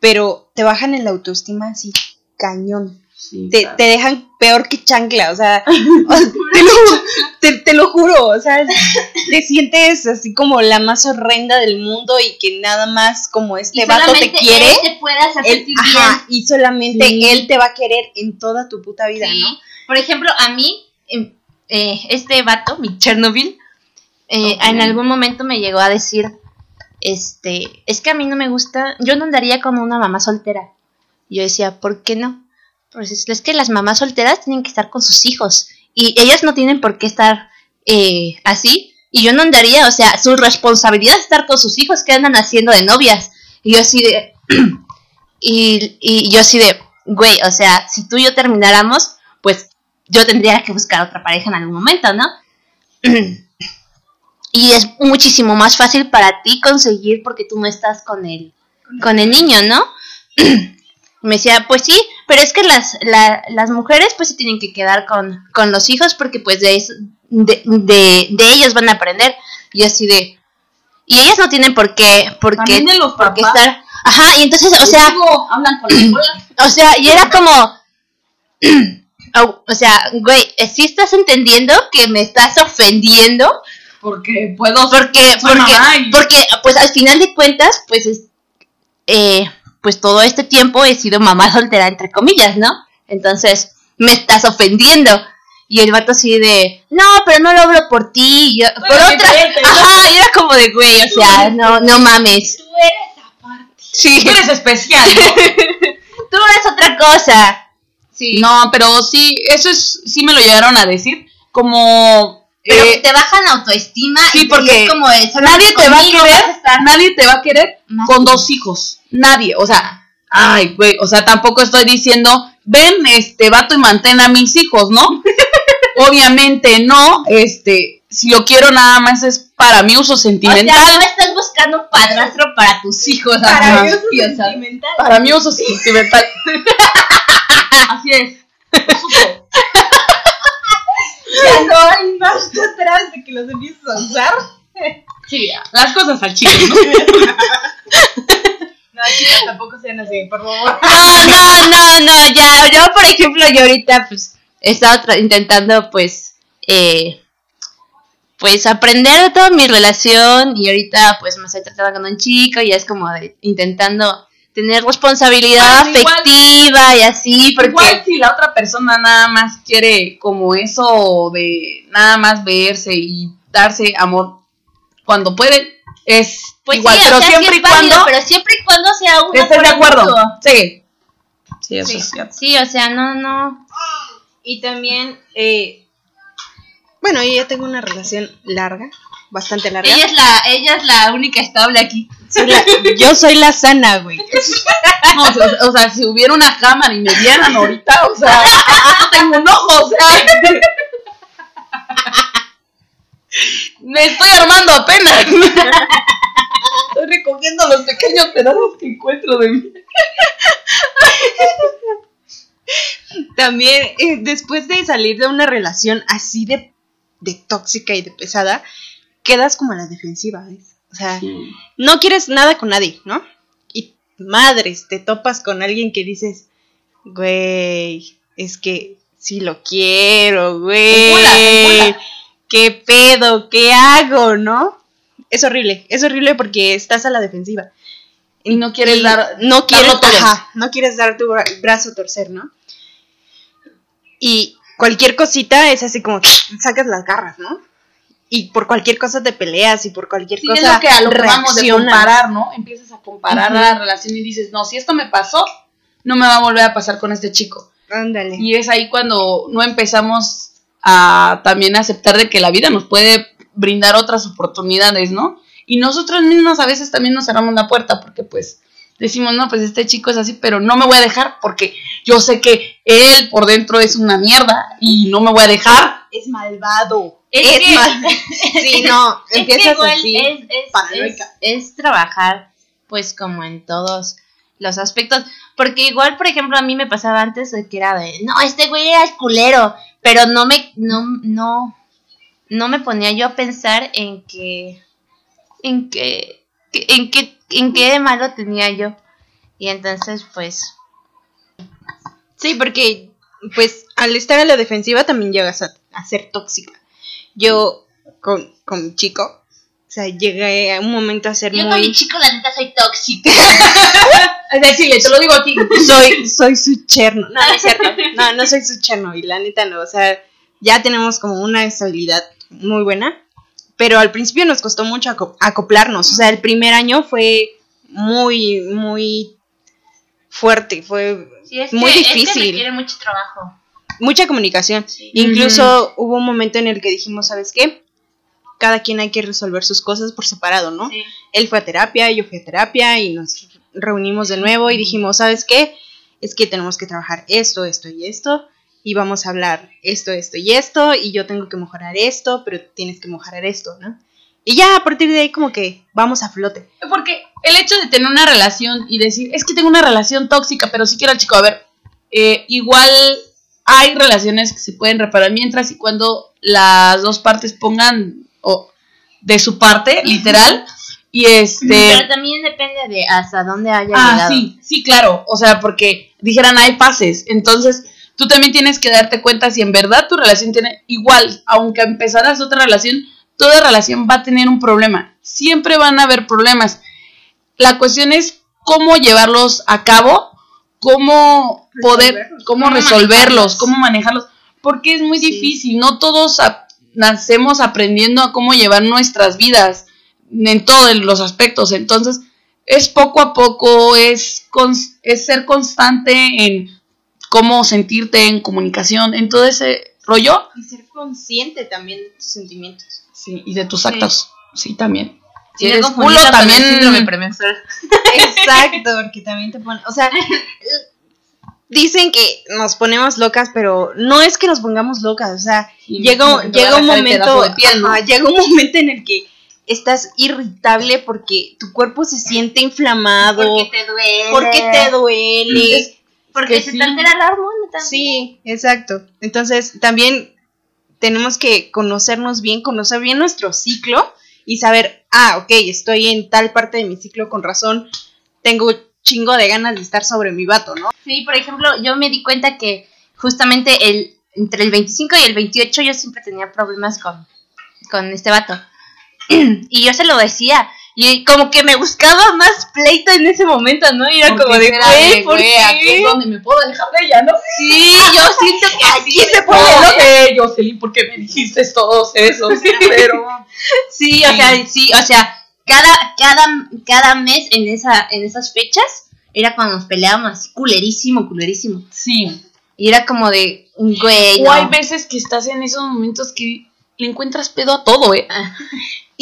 pero te bajan en la autoestima así cañón. te, te, dejan peor que chancla, o sea, [LAUGHS] te, lo, juro, o sea, te sientes así como la más horrenda del mundo y que nada más como este vato te quiere. Él te ajá, y solamente él te va a querer en toda tu puta vida, ¿no? Por ejemplo, a mí, em, eh, este vato, mi Chernobyl, eh, en algún momento me llegó a decir, este, es que a mí no me gusta, yo no andaría como una mamá soltera yo decía, ¿por qué no? Pues es que las mamás solteras tienen que estar con sus hijos y ellas no tienen por qué estar eh, así. Y yo no andaría, o sea, su responsabilidad es estar con sus hijos que andan haciendo de novias. Y yo así de... [CLEARS THROAT] y, y yo así de, güey, o sea, si tú y yo termináramos, pues yo tendría que buscar otra pareja en algún momento, ¿no? [CLEARS THROAT] y es muchísimo más fácil para ti conseguir porque tú no estás con el, con el niño, ¿no? [CLEARS THROAT] me decía, pues sí, pero es que las, las mujeres pues se tienen que quedar con, con los hijos porque pues de, de, de, ellos van a aprender. Y así de... y ellas no tienen por qué, por qué, de los por qué estar, ajá, y entonces, o sea, hablan con la [CLEARS THROAT] o sea, y era como, [CLEARS THROAT] o, o sea, güey, ¿sí estás entendiendo que me estás ofendiendo? Porque puedo Porque, porque, porque, pues al final de cuentas, pues es, eh, pues todo este tiempo he sido mamá soltera, entre comillas, ¿no? Entonces, me estás ofendiendo. Y el vato así de, no, pero no lo hablo por ti. por otra, ajá, y era como de, güey, o sea, no, no mames. Tú eres aparte. Sí, Tú eres especial, ¿no? [LAUGHS] tú eres otra cosa. Sí. No, pero sí, eso es, sí me lo llegaron a decir, como... Pero eh, te bajan autoestima sí, y porque es como "Solo nadie te va a querer, estar nadie te va a querer más con que- dos hijos, nadie, o sea, ay, güey, o sea, tampoco estoy diciendo, ven, este, vato y mantén a mis hijos, ¿no? [LAUGHS] Obviamente no, este, si lo quiero nada más es para mi uso O sentimental, sea, no estás buscando un padrastro para tus hijos. Para ajá. mí es Sí, o sea, sentimental. para mi uso sentimental. [LAUGHS] Así es. Ya no hay más atrás de que los empieces a usar. Sí, las cosas al chile, ¿no? [LAUGHS] No, chicas, tampoco sean así, por favor. No, no, no, no, ya, yo por ejemplo, yo ahorita pues he estado intentando pues, eh, pues aprender de toda mi relación y ahorita pues me estoy tratando con un chico y es como de intentando tener responsabilidad Bueno, igual- afectiva y así, porque Igual si la otra persona nada más quiere como eso de nada más verse y darse amor cuando puede, es pues igual, sí, o pero sea, sí siempre es y cuando pero siempre y cuando sea uno estés de acuerdo. Sí. Sí, eso Sí. es cierto. Sí, o sea, no, no. Y también, eh, bueno, yo ya tengo una relación larga, bastante larga. Ella es la, ella es la única estable aquí. Soy la- yo soy la sana, güey. No, o, sea, o sea, si hubiera una cámara y me vieran ahorita, o sea, no tengo un ojo, o sea. Me estoy armando apenas. Estoy recogiendo los pequeños pedazos que encuentro de mí. También, eh, después de salir de una relación así de, de tóxica y de pesada, quedas como a la defensiva, ¿ves? O sea, no quieres nada con nadie, ¿no? Y madres, te topas con alguien que dices, güey, es que sí lo quiero, güey. Encula, encula. ¿Qué pedo? ¿Qué hago, no? Es horrible, es horrible porque estás a la defensiva. Y no quieres Y dar. no quieres, ajá, no quieres dar tu bra- brazo a torcer, ¿no? Y cualquier cosita es así como sacas las garras, ¿no? Y por cualquier cosa te peleas y por cualquier Sí, es cosa lo que a lo que vamos de comparar, ¿no? Empiezas a comparar Ujú. la relación y dices, no, si esto me pasó, no me va a volver a pasar con este chico. Ándale. Y es ahí cuando no empezamos a también aceptar de que la vida nos puede brindar otras oportunidades, ¿no? Y nosotros mismos a veces también nos cerramos la puerta porque pues decimos, no, pues este chico es así, pero no me voy a dejar porque yo sé que él por dentro es una mierda y no me voy a dejar. Es malvado. Es que- mal- [LAUGHS] Sí, no, Es empiezas igual así. es, es, es- es trabajar, pues, como en todos los aspectos. Porque igual, por ejemplo, a mí me pasaba antes de que era de, no, este güey era el culero. Pero no me, no, no, no me ponía yo a pensar en que, en que, que- en que, en qué de malo tenía yo. Y entonces, pues, Sí, porque pues al estar a la defensiva también llegas a, a ser tóxica. Yo con, con mi chico, o sea, llegué a un momento a ser yo con mi muy... chico, la neta, soy tóxica. [LAUGHS] Es decir, te lo digo aquí. Soy, soy su cherno. No, no es cierto. No, no soy su cherno y la neta no. O sea, ya tenemos como una estabilidad muy buena. Pero al principio nos costó mucho aco- acoplarnos. O sea, el primer año fue muy, muy fuerte. Fue Sí, es muy que, Es que difícil. requiere mucho trabajo. Mucha comunicación. Sí. Incluso hubo un momento en el que dijimos, ¿sabes qué? Cada quien hay que resolver sus cosas por separado, ¿no? Sí. Él fue a terapia, yo fui a terapia y nos reunimos de nuevo y dijimos, ¿sabes qué? Es que tenemos que trabajar esto, esto y esto y vamos a hablar esto, esto y esto y yo tengo que mejorar esto, pero tienes que mejorar esto, ¿no? Y ya a partir de ahí como que vamos a flote. Porque el hecho de tener una relación y decir, es que tengo una relación tóxica, pero sí quiero al chico, a ver, eh, igual hay relaciones que se pueden reparar mientras y cuando las dos partes pongan o, de su parte, literal, Y este. Pero también depende de hasta dónde haya Ah, llegado. sí, sí, claro. O sea, porque dijeran hay fases. Entonces, tú también tienes que darte cuenta si en verdad tu relación tiene igual, aunque empezaras otra relación, toda relación va a tener un problema. Siempre van a haber problemas. La cuestión es cómo llevarlos a cabo, cómo poder, Resolverlos. cómo, resolverlos, cómo manejarlos. Porque es muy Sí. difícil. No todos a- nacemos aprendiendo a cómo llevar nuestras vidas en todos los aspectos. Entonces, es poco a poco, es, es ser constante en cómo sentirte en comunicación, en todo ese rollo. Y ser consciente también de tus sentimientos. Sí, y de tus actos. Sí, también. Si eres culo, también. síndrome premenstrual. [LAUGHS] Exacto, porque también te pone, o sea, dicen que nos ponemos locas, pero no es que nos pongamos locas, o sea, Sí, llega, llega un momento, pedazo de piel, ¿no? ajá, llega un momento en el que estás irritable porque tu cuerpo se siente inflamado, Porque te duele. porque te duele. Es- Porque que se sí. te altera la hormona también. Sí, exacto. Entonces, también tenemos que conocernos bien, conocer bien nuestro ciclo y saber, ah, ok, estoy en tal parte de mi ciclo con razón, tengo chingo de ganas de estar sobre mi vato, ¿no? Sí, por ejemplo, yo me di cuenta que justamente el, entre el 25 y el 28 yo siempre tenía problemas con, con este vato. [CLEARS THROAT] y yo se lo decía. Y como que me buscaba más pleito en ese momento, ¿no? Y era Porque como de, güey, ¿por güey, aquí es qué? donde me puedo alejar de ella, ¿no? Sí, yo siento que así se puede. no sé, Jocelyn, ¿por qué me dijiste todos esos? [LAUGHS] Pero. Sí, o sea, sí, o sea, cada, cada, cada mes en esa, en esas fechas era cuando nos peleábamos culerísimo, culerísimo. Sí. Y era como de, güey, O no. hay veces que estás en esos momentos que le encuentras pedo a todo, ¿eh?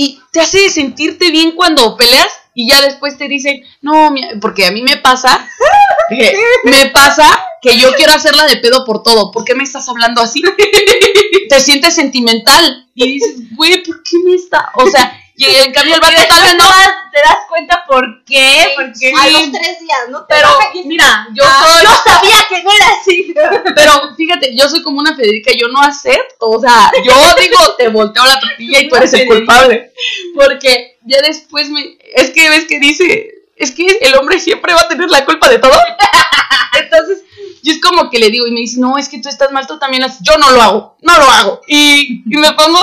Y te hace sentirte bien cuando peleas y ya después te dicen, no, porque a mí me pasa, [LAUGHS] que me pasa que yo quiero hacerla de pedo por todo. ¿Por qué me estás hablando así? [LAUGHS] te sientes sentimental y dices, güey, ¿por qué me está? O sea, y en cambio el vato está hablando, te das cuenta por qué, porque Sí. A los tres días, ¿no? Te pero y- mira, yo Ah, soy... yo sabía que no era así. [LAUGHS] Pero fíjate, yo soy como una Federica, yo no acepto, o sea, yo digo, te volteo la tortilla y tú eres el culpable. Porque ya después me. Es que ves que dice, es que el hombre siempre va a tener la culpa de todo. [LAUGHS] Entonces, yo es como que le digo y me dice, no, es que tú estás mal, tú también lo haces. Yo no lo hago, no lo hago. Y, y me pongo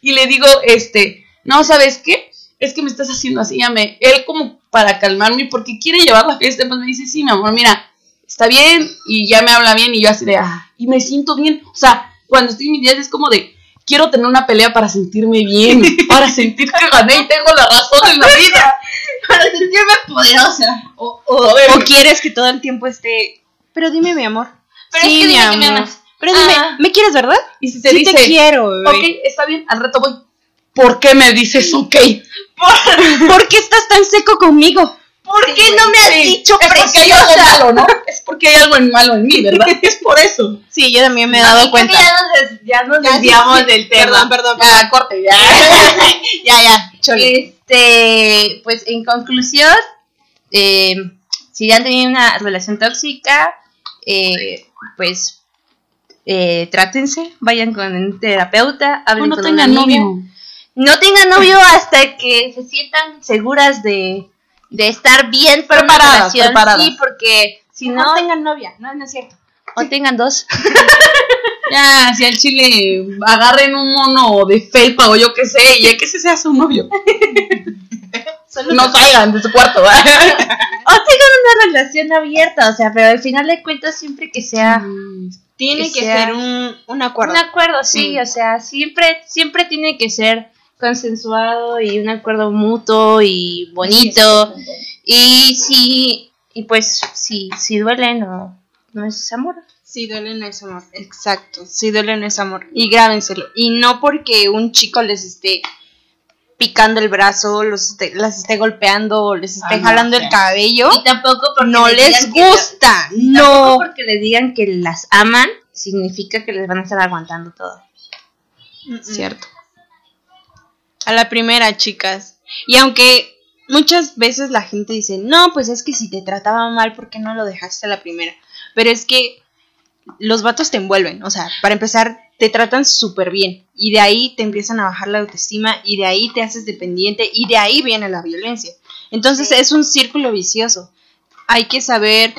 y le digo, este, no, ¿sabes qué? Es que me estás haciendo así, ya me. Él como para calmarme, porque quiere llevar la fiesta, pues me dice, sí, mi amor, mira, está bien, y ya me habla bien, y yo así de, ah, y me siento bien. O sea, cuando estoy en mis días es como de, quiero tener una pelea para sentirme bien, [LAUGHS] para sentir que gané y tengo la razón en la vida. [LAUGHS] Para sentirme poderosa. O, o, O quieres que todo el tiempo esté. Pero dime, mi amor. Pero es que dime que me amas. Pero dime, Ah. ¿me quieres, verdad? y si te sí dice, te quiero, bebé. ok, está bien, al rato voy. ¿Por qué me dices ok? ¿Por qué estás tan seco conmigo? ¿Por qué no me has Sí, dicho es porque hay algo malo, ¿no? Es porque hay algo en malo en mí, ¿verdad? [LAUGHS] Es por eso. Sí, yo también me he dado cuenta. Ya nos, des- ya nos Ya, sí, desviamos sí. del tema. Perdón, perdón. Ya, corte, ya. [LAUGHS] ya, ya, chole. Este, pues en conclusión, eh, si ya han tenido una relación tóxica, eh, pues eh, trátense, vayan con un terapeuta, hablen no con tengan novio. No tengan novio [LAUGHS] hasta que se sientan seguras de, de estar bien para una Preparadas. Sí, porque si no, no tengan novia, no, no es cierto. o tengan dos. [LAUGHS] Ya, si al chile agarren un mono de felpa o yo qué sé, y ya que se se hace un novio. [LAUGHS] no salgan de su cuarto. O tengan una relación abierta, o sea, pero al final de cuentas siempre que sea Tiene Que que, sea- ser un, un acuerdo. un acuerdo, sí, Sí. o sea, siempre, siempre tiene que ser consensuado y un acuerdo mutuo y bonito. Y si, y pues, si, si duele, no, no es amor. Sí, duele no es amor. Exacto, sí duele no es amor. Y grábenselo. Y no porque un chico les esté picando el brazo, los esté- las esté golpeando o les esté Ah, no, jalando sí. el cabello, Y tampoco porque no les digan que- gusta. tampoco No. porque les digan que las aman, significa que les van a estar aguantando todo. Cierto. A la primera, chicas. Y aunque muchas veces la gente dice, no, pues es que si te trataba mal, ¿por qué no lo dejaste a la primera? Pero es que los vatos te envuelven. O sea, para empezar, te tratan súper bien y de ahí te empiezan a bajar la autoestima y de ahí te haces dependiente y de ahí viene la violencia. Entonces es un círculo vicioso. Hay que saber,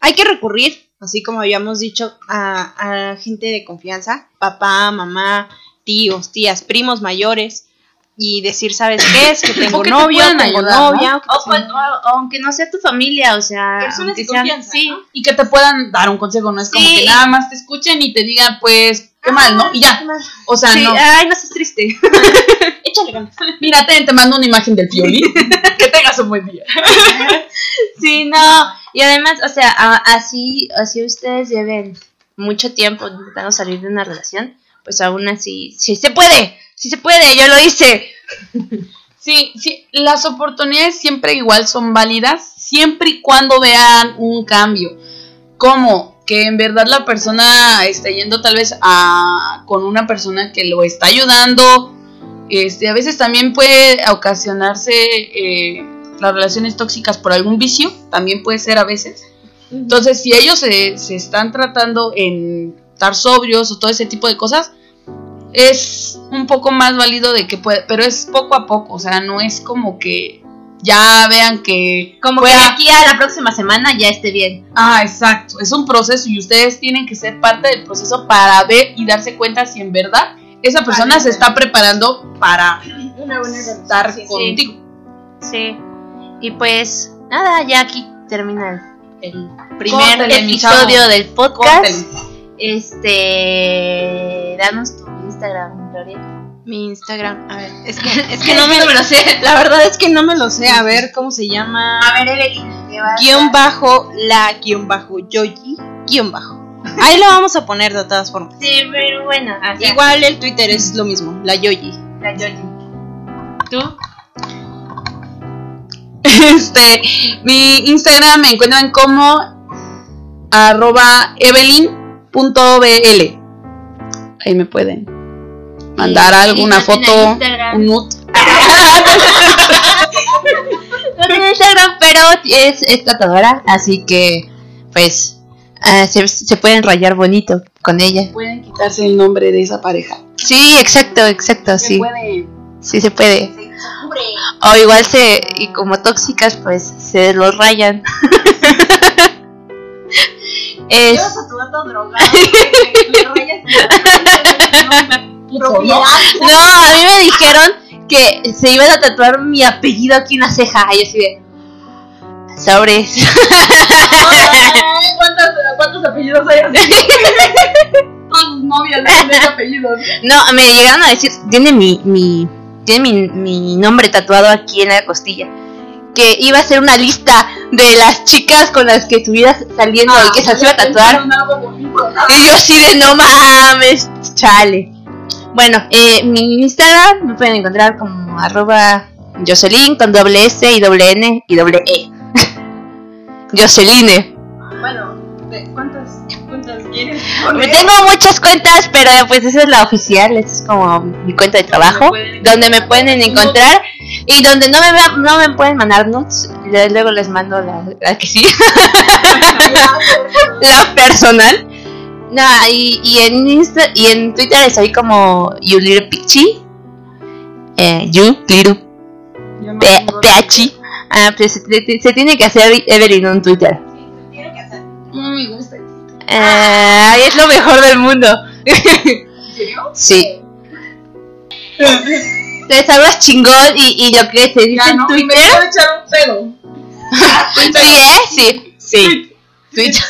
hay que recurrir, así como habíamos dicho, a, a gente de confianza, papá, mamá, tíos, tías, primos mayores y decir, ¿sabes qué? Es que [COUGHS] tengo que novio, tengo ayudar, novia. O, o- o aunque no sea tu familia, o sea, Personas aunque de sean- confianza, sí, ¿no? Y que te puedan dar un consejo, no es como Sí. que nada más te escuchen y te digan, pues, qué mal, ¿no? Y ya. O sea, sí, no. ay, no seas triste. [LAUGHS] Échale ganas. Mira, te, te mando una imagen del violín. [LAUGHS] que tengas un buen día. [LAUGHS] Sí, no. Y además, o sea, a- así, así ustedes lleven mucho tiempo intentando salir de una relación, pues aún así, sí se puede, sí se puede, yo lo hice. [LAUGHS] Sí, sí, las oportunidades siempre igual son válidas, siempre y cuando vean un cambio. Como que en verdad la persona está yendo tal vez a con una persona que lo está ayudando. Este, a veces también puede ocasionarse eh, las relaciones tóxicas por algún vicio, también puede ser a veces. Entonces, si ellos se, se están tratando en estar sobrios o todo ese tipo de cosas, es un poco más válido de que puede, pero es poco a poco, o sea, no es como que ya vean que Como pueda- que aquí a la próxima semana ya esté bien. Ah, exacto, es un proceso y ustedes tienen que ser parte del proceso para ver y darse cuenta si en verdad esa persona Vale. se está preparando para Una buena estar Sí, contigo. Sí. Y pues, nada, ya aquí termina el, primer episodio del podcast. Este, danos tu Instagram, Gloria. Mi Instagram, a ver, es que, [LAUGHS] es que no me, lo sé. La verdad es que no me lo sé. A ver, ¿cómo se llama? A ver, Evelyn, ¿qué Guión bajo, la guion bajo, yoyi, guion bajo. Ahí lo vamos a poner de todas formas. Sí, pero bueno, así. Igual el Twitter es lo mismo, la yoyi. La Yoyi. ¿Tú? Este, mi Instagram me encuentran como arroba evelyn.bl. Ahí me pueden mandar alguna foto, un nude. [LAUGHS] No tiene Instagram, pero es, es tatuadora, así que, pues, ah, se, se pueden rayar bonito con ella. Pueden quitarse el nombre de esa pareja. Sí, exacto, exacto, Se sí. puede. Sí se puede. O igual se, y como tóxicas, pues se los rayan. [LAUGHS] es, ¿no? no, a mí me dijeron que se iban a tatuar mi apellido aquí en la ceja. Y yo así de. Sobres. ¿Cuántos, ¿Cuántos apellidos hay así? [LAUGHS] Todas sus novias apellidos. No, me llegaron a decir, tiene mi, mi, tiene mi, mi nombre tatuado aquí en la costilla. Que iba a ser una lista de las chicas con las que estuvieras saliendo y que se las iba a tatuar. Y yo así de no mames, chale. Bueno, eh, mi Instagram me pueden encontrar como arroba Jocelyn con doble S y doble N y doble E. [LAUGHS] Joceline. Bueno, ¿cuántas, cuántas quieres? Me tengo muchas cuentas, pero pues esa es la oficial, esa es como mi cuenta de trabajo, donde me pueden encontrar y donde no me, va- no me pueden mandar nudes, luego les mando la, la que sí, [LAUGHS] [LAUGHS] la personal. No, y, y en Insta, y en Twitter estoy como You Little Pichi, eh, You Little Pechi. Ah, pues se, se- tiene que hacer Evelyn en Twitter. No me gusta. Ah, es lo mejor del mundo. ¿En serio? Sí. Te salvas chingón y, y lo que se dice Ya en no, me Twitter. echar un pedo. [LAUGHS] Sí, ¿eh? Sí. Sí. Twitter.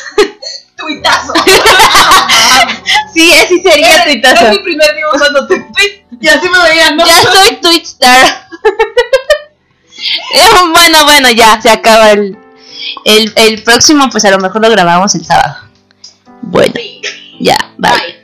Tuitazo. [LAUGHS] Sí, así sería Es tuitazo. mi primer día usando tu tweet. Y así me veían, ¿no? Ya soy Twitstar. [LAUGHS] Eh, bueno, bueno, ya se acaba el, el, el próximo, pues a lo mejor lo grabamos el sábado. Bueno, ya, bye.